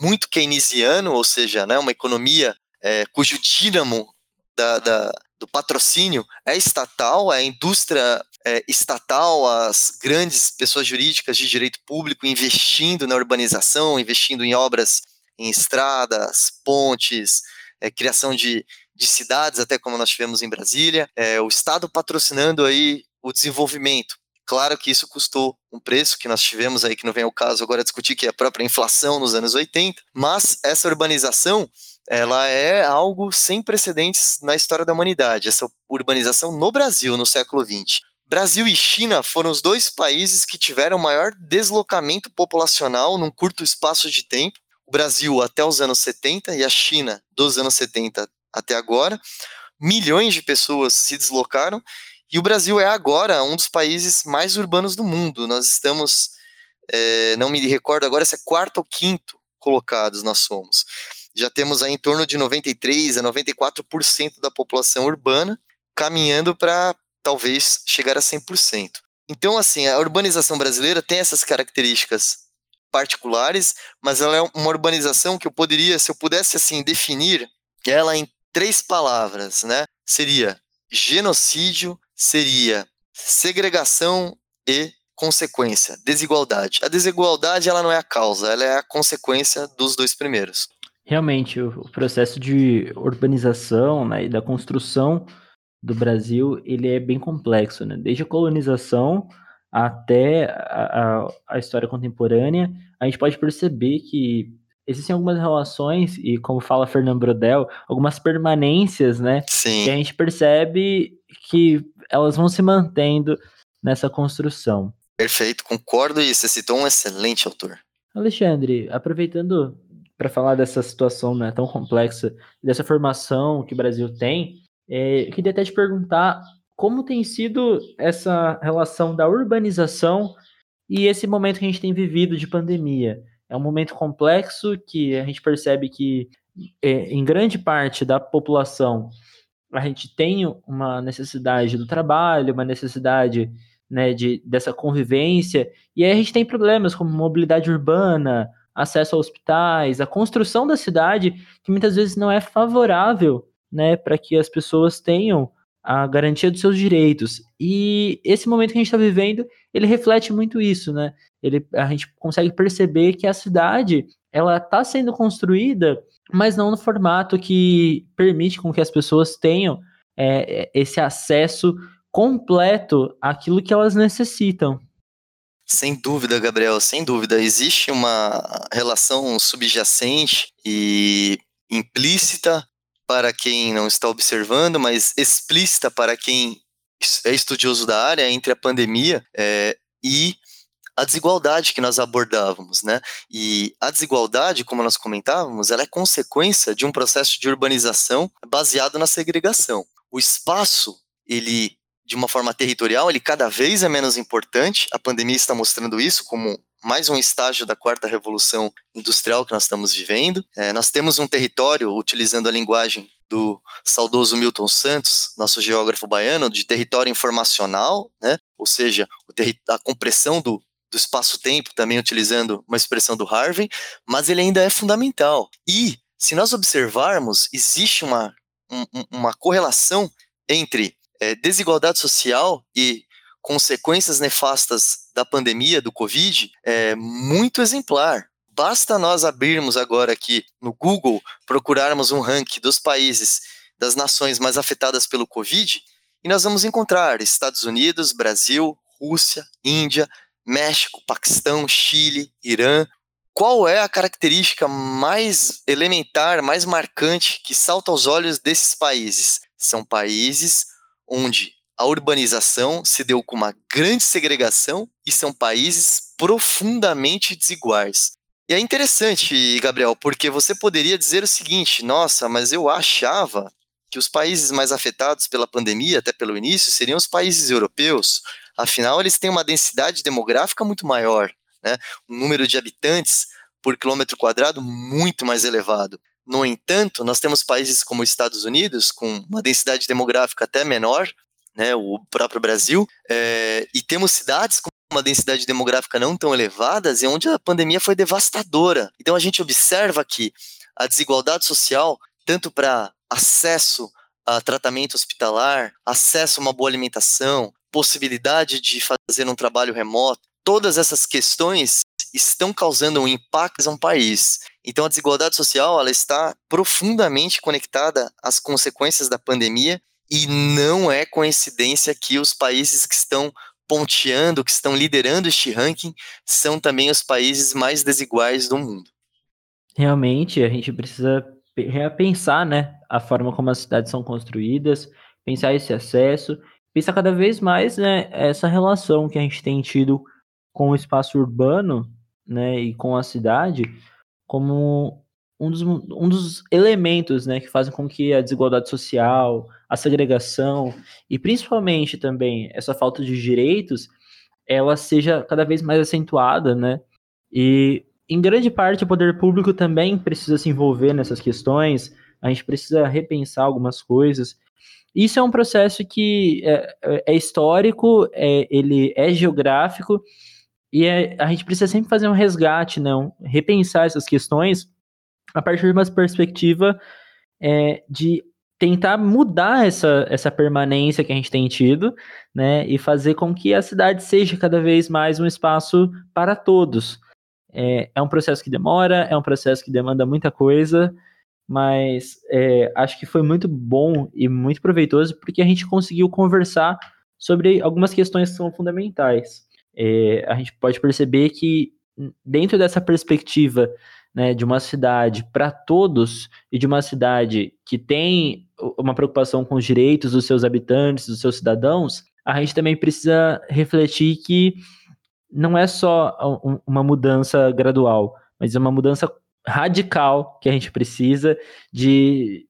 muito keynesiano, ou seja, né, uma economia é, cujo dínamo da, da, do patrocínio é estatal, é a indústria é, estatal, as grandes pessoas jurídicas de direito público investindo na urbanização, investindo em obras em estradas, pontes, é, criação de, de cidades, até como nós tivemos em Brasília, é, o Estado patrocinando aí o desenvolvimento. Claro que isso custou um preço que nós tivemos aí, que não vem ao caso agora discutir, que é a própria inflação nos anos 80, mas essa urbanização ela é algo sem precedentes na história da humanidade, essa urbanização no Brasil no século XX. Brasil e China foram os dois países que tiveram maior deslocamento populacional num curto espaço de tempo. O Brasil até os anos 70 e a China dos anos 70 até agora. Milhões de pessoas se deslocaram e o Brasil é agora um dos países mais urbanos do mundo. Nós estamos, é, não me recordo agora se é quarto ou quinto colocados nós somos. Já temos aí em torno de 93 a 94% da população urbana caminhando para talvez chegar a 100%. Então, assim, a urbanização brasileira tem essas características particulares, mas ela é uma urbanização que eu poderia, se eu pudesse assim definir ela em três palavras, né? Seria genocídio, seria segregação e consequência, desigualdade. A desigualdade ela não é a causa, ela é a consequência dos dois primeiros. Realmente, o processo de urbanização né, e da construção do Brasil ele é bem complexo, né? Desde a colonização até a, a, a história contemporânea, a gente pode perceber que existem algumas relações, e como fala Fernando Brodel, algumas permanências, né? Sim. Que a gente percebe que elas vão se mantendo nessa construção. Perfeito, concordo e você citou um excelente autor. Alexandre, aproveitando para falar dessa situação né, tão complexa, dessa formação que o Brasil tem, é, eu queria até te perguntar como tem sido essa relação da urbanização e esse momento que a gente tem vivido de pandemia. É um momento complexo que a gente percebe que, é, em grande parte da população, a gente tem uma necessidade do trabalho, uma necessidade né, de, dessa convivência, e aí a gente tem problemas como mobilidade urbana, acesso a hospitais, a construção da cidade, que muitas vezes não é favorável né, para que as pessoas tenham a garantia dos seus direitos. E esse momento que a gente está vivendo, ele reflete muito isso, né? Ele, a gente consegue perceber que a cidade ela está sendo construída, mas não no formato que permite com que as pessoas tenham é, é, esse acesso completo àquilo que elas necessitam. Sem dúvida, Gabriel, sem dúvida. Existe uma relação subjacente e implícita para quem não está observando, mas explícita para quem é estudioso da área entre a pandemia é, e a desigualdade que nós abordávamos, né? E a desigualdade, como nós comentávamos, ela é consequência de um processo de urbanização baseado na segregação. O espaço, ele de uma forma territorial, ele cada vez é menos importante. A pandemia está mostrando isso como mais um estágio da quarta revolução industrial que nós estamos vivendo. É, nós temos um território, utilizando a linguagem do saudoso Milton Santos, nosso geógrafo baiano, de território informacional, né? ou seja, a compressão do, do espaço-tempo, também utilizando uma expressão do Harvey, mas ele ainda é fundamental. E, se nós observarmos, existe uma, um, uma correlação entre é, desigualdade social e consequências nefastas da pandemia, do Covid, é muito exemplar. Basta nós abrirmos agora aqui no Google, procurarmos um ranking dos países, das nações mais afetadas pelo Covid, e nós vamos encontrar Estados Unidos, Brasil, Rússia, Índia, México, Paquistão, Chile, Irã. Qual é a característica mais elementar, mais marcante que salta aos olhos desses países? São países onde a urbanização se deu com uma grande segregação e são países profundamente desiguais. E é interessante, Gabriel, porque você poderia dizer o seguinte: nossa, mas eu achava que os países mais afetados pela pandemia, até pelo início, seriam os países europeus. Afinal, eles têm uma densidade demográfica muito maior, né? um número de habitantes por quilômetro quadrado muito mais elevado. No entanto, nós temos países como os Estados Unidos, com uma densidade demográfica até menor, né, o próprio Brasil, é, e temos cidades com uma densidade demográfica não tão elevadas e onde a pandemia foi devastadora. Então a gente observa que a desigualdade social, tanto para acesso a tratamento hospitalar, acesso a uma boa alimentação, possibilidade de fazer um trabalho remoto, todas essas questões estão causando um impacto a um país. Então a desigualdade social ela está profundamente conectada às consequências da pandemia e não é coincidência que os países que estão ponteando, que estão liderando este ranking, são também os países mais desiguais do mundo. Realmente, a gente precisa repensar, né, a forma como as cidades são construídas, pensar esse acesso, pensar cada vez mais, né, essa relação que a gente tem tido com o espaço urbano né, e com a cidade como um dos, um dos elementos né, que fazem com que a desigualdade social, a segregação e principalmente também essa falta de direitos ela seja cada vez mais acentuada, né? E em grande parte o poder público também precisa se envolver nessas questões, a gente precisa repensar algumas coisas. Isso é um processo que é, é, é histórico, é, ele é geográfico e é, a gente precisa sempre fazer um resgate, né, repensar essas questões a partir de uma perspectiva é, de tentar mudar essa, essa permanência que a gente tem tido, né, e fazer com que a cidade seja cada vez mais um espaço para todos. É, é um processo que demora, é um processo que demanda muita coisa, mas é, acho que foi muito bom e muito proveitoso porque a gente conseguiu conversar sobre algumas questões que são fundamentais. É, a gente pode perceber que dentro dessa perspectiva né, de uma cidade para todos e de uma cidade que tem uma preocupação com os direitos dos seus habitantes, dos seus cidadãos, a gente também precisa refletir que não é só uma mudança gradual, mas é uma mudança radical que a gente precisa de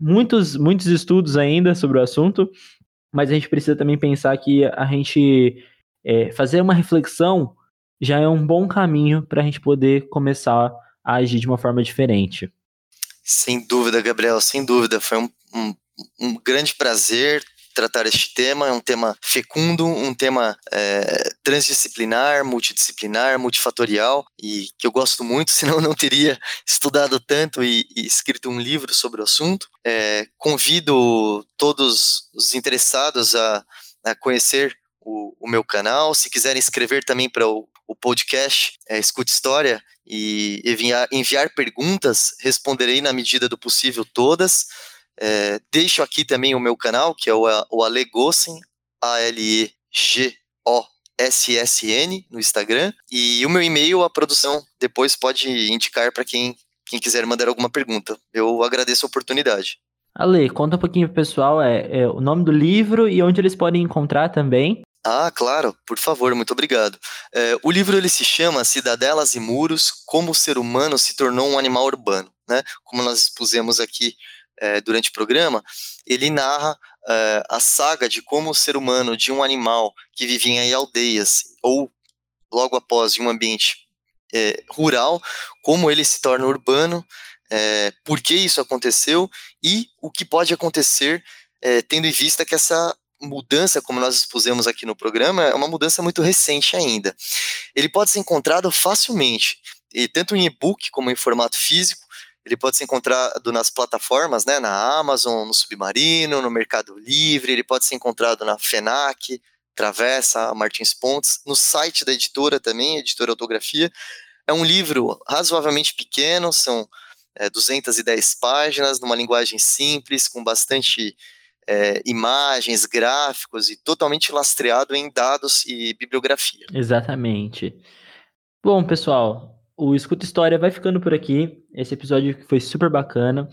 muitos muitos estudos ainda sobre o assunto, mas a gente precisa também pensar que a gente é, fazer uma reflexão já é um bom caminho para a gente poder começar a agir de uma forma diferente. Sem dúvida, Gabriel, sem dúvida. Foi um, um, um grande prazer tratar este tema. É um tema fecundo, um tema é, transdisciplinar, multidisciplinar, multifatorial e que eu gosto muito, senão eu não teria estudado tanto e, e escrito um livro sobre o assunto. É, convido todos os interessados a, a conhecer o, o, meu canal. Se quiserem escrever também para o, o podcast é, Escute História e enviar, enviar perguntas, responderei na medida do possível todas. É, deixo aqui também o meu canal, que é o, o Ale Gossen, A-L-E-G-O-S-S-N, no Instagram. E o meu e-mail, a produção depois pode indicar para quem, quem quiser mandar alguma pergunta. Eu agradeço a oportunidade. Ale, conta um pouquinho pro pessoal é, é, o nome do livro e onde eles podem encontrar também. Ah, claro, por favor, muito obrigado. É, o livro ele se chama Cidadelas e Muros: Como o Ser Humano se Tornou um Animal Urbano. Né? Como nós expusemos aqui é, durante o programa, ele narra é, a saga de como o ser humano, de um animal que vivia em aldeias ou logo após em um ambiente é, rural, como ele se torna urbano, por que isso aconteceu e o que pode acontecer tendo em vista que essa mudança, como nós expusemos aqui no programa, é uma mudança muito recente ainda. Ele pode ser encontrado facilmente, tanto em e-book como em formato físico. Ele pode ser encontrado nas plataformas, né, na Amazon, no Submarino, no Mercado Livre, ele pode ser encontrado na FENAC, Travessa, Martins Pontes, no site da editora também, Editora Autografia. É um livro razoavelmente pequeno, são é, 210 páginas, numa linguagem simples, com bastante é, imagens, gráficos e totalmente lastreado em dados e bibliografia. Exatamente. Bom, pessoal, o Escuta História vai ficando por aqui. Esse episódio foi super bacana.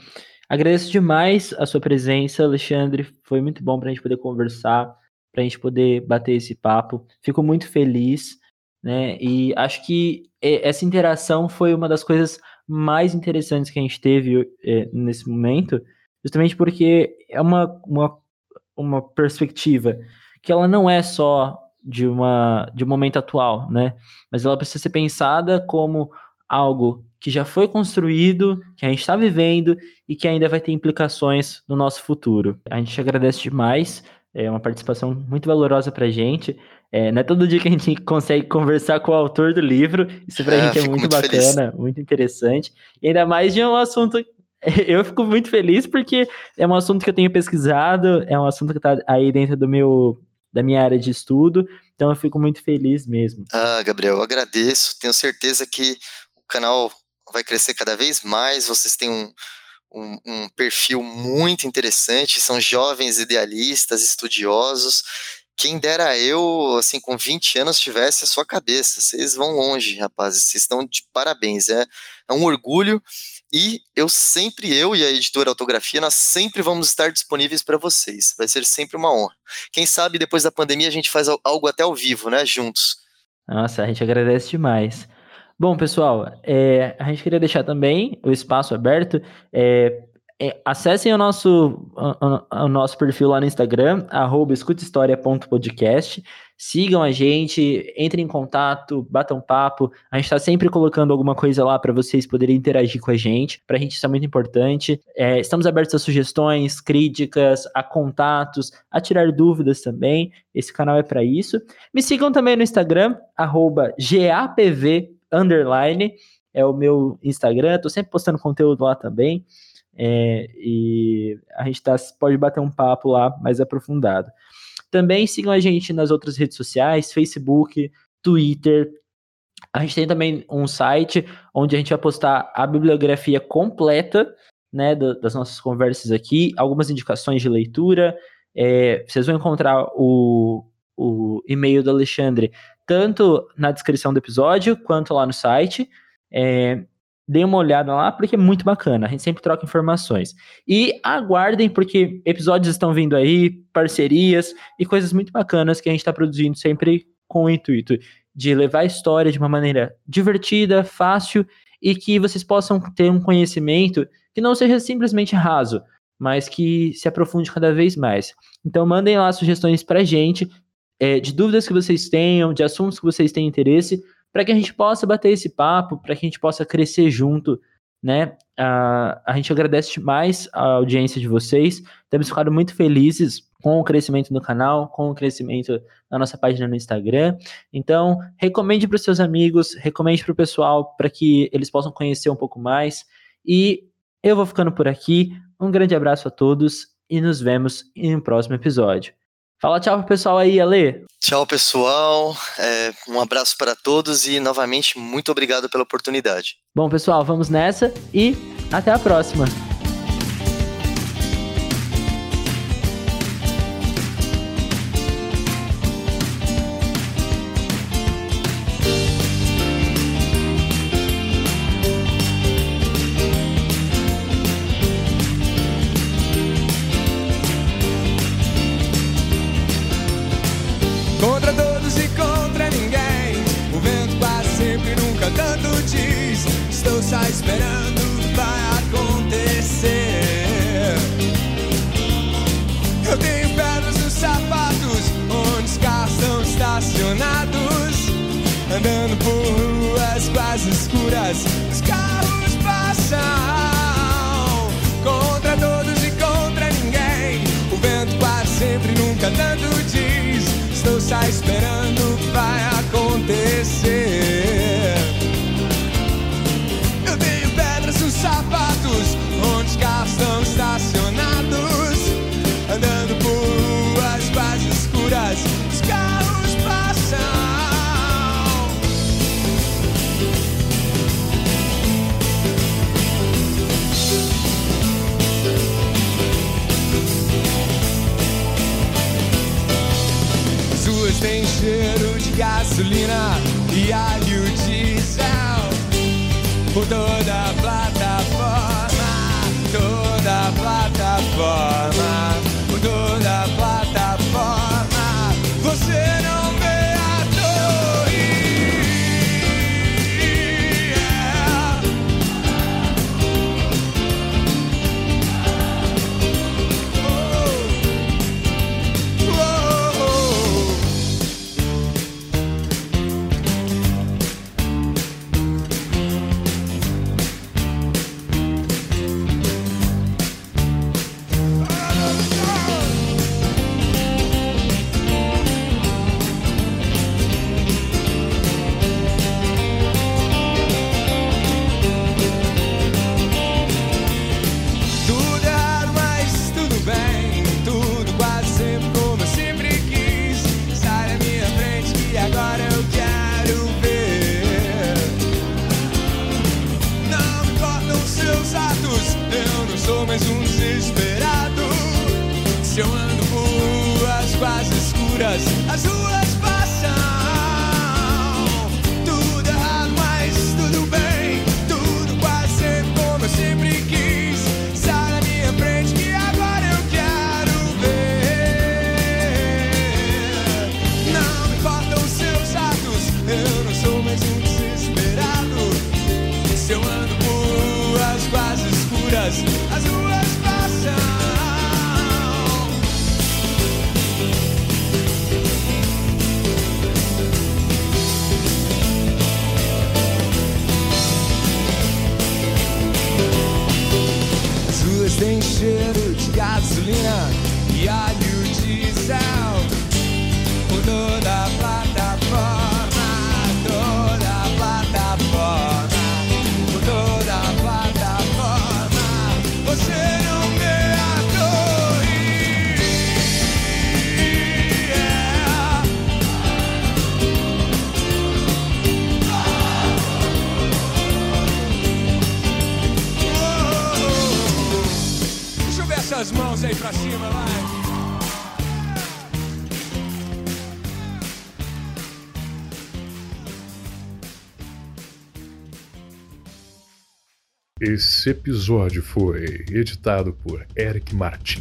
Agradeço demais a sua presença, Alexandre. Foi muito bom para a gente poder conversar, para a gente poder bater esse papo. Fico muito feliz, né? E acho que essa interação foi uma das coisas mais interessantes que a gente teve é, nesse momento justamente porque é uma, uma, uma perspectiva que ela não é só de, uma, de um momento atual, né? Mas ela precisa ser pensada como algo que já foi construído, que a gente está vivendo e que ainda vai ter implicações no nosso futuro. A gente agradece demais, é uma participação muito valorosa para a gente. É, não é todo dia que a gente consegue conversar com o autor do livro, isso para a é, gente é muito, muito bacana, feliz. muito interessante, e ainda mais de um assunto eu fico muito feliz porque é um assunto que eu tenho pesquisado, é um assunto que está aí dentro do meu da minha área de estudo, então eu fico muito feliz mesmo. Ah, Gabriel, eu agradeço. Tenho certeza que o canal vai crescer cada vez mais. Vocês têm um, um, um perfil muito interessante, são jovens idealistas, estudiosos. Quem dera eu, assim, com 20 anos, tivesse a sua cabeça. Vocês vão longe, rapazes. Vocês estão de parabéns. É, é um orgulho e eu sempre, eu e a editora Autografia, nós sempre vamos estar disponíveis para vocês. Vai ser sempre uma honra. Quem sabe depois da pandemia a gente faz algo até ao vivo, né? Juntos. Nossa, a gente agradece demais. Bom, pessoal, é, a gente queria deixar também o espaço aberto. É, acessem o nosso, o, o, nosso perfil lá no Instagram, arroba escutahistoria.podcast. Sigam a gente, entrem em contato, batam papo. A gente está sempre colocando alguma coisa lá para vocês poderem interagir com a gente. Para a gente isso é muito importante. É, estamos abertos a sugestões, críticas, a contatos, a tirar dúvidas também. Esse canal é para isso. Me sigam também no Instagram, arroba GAPV, underline. É o meu Instagram. Estou sempre postando conteúdo lá também. É, e a gente tá, pode bater um papo lá mais aprofundado. Também sigam a gente nas outras redes sociais, Facebook, Twitter. A gente tem também um site onde a gente vai postar a bibliografia completa né, das nossas conversas aqui, algumas indicações de leitura. É, vocês vão encontrar o, o e-mail do Alexandre tanto na descrição do episódio quanto lá no site. É, Deem uma olhada lá, porque é muito bacana. A gente sempre troca informações. E aguardem, porque episódios estão vindo aí, parcerias e coisas muito bacanas que a gente está produzindo sempre com o intuito de levar a história de uma maneira divertida, fácil e que vocês possam ter um conhecimento que não seja simplesmente raso, mas que se aprofunde cada vez mais. Então mandem lá sugestões pra gente é, de dúvidas que vocês tenham, de assuntos que vocês têm interesse, para que a gente possa bater esse papo, para que a gente possa crescer junto, né? A, a gente agradece demais a audiência de vocês, temos ficado muito felizes com o crescimento do canal, com o crescimento da nossa página no Instagram. Então, recomende para os seus amigos, recomende para o pessoal para que eles possam conhecer um pouco mais. E eu vou ficando por aqui. Um grande abraço a todos e nos vemos em um próximo episódio. Fala tchau pro pessoal aí, Ale. Tchau, pessoal. É, um abraço para todos e, novamente, muito obrigado pela oportunidade. Bom, pessoal, vamos nessa e até a próxima. Esse episódio foi editado por Eric Martins.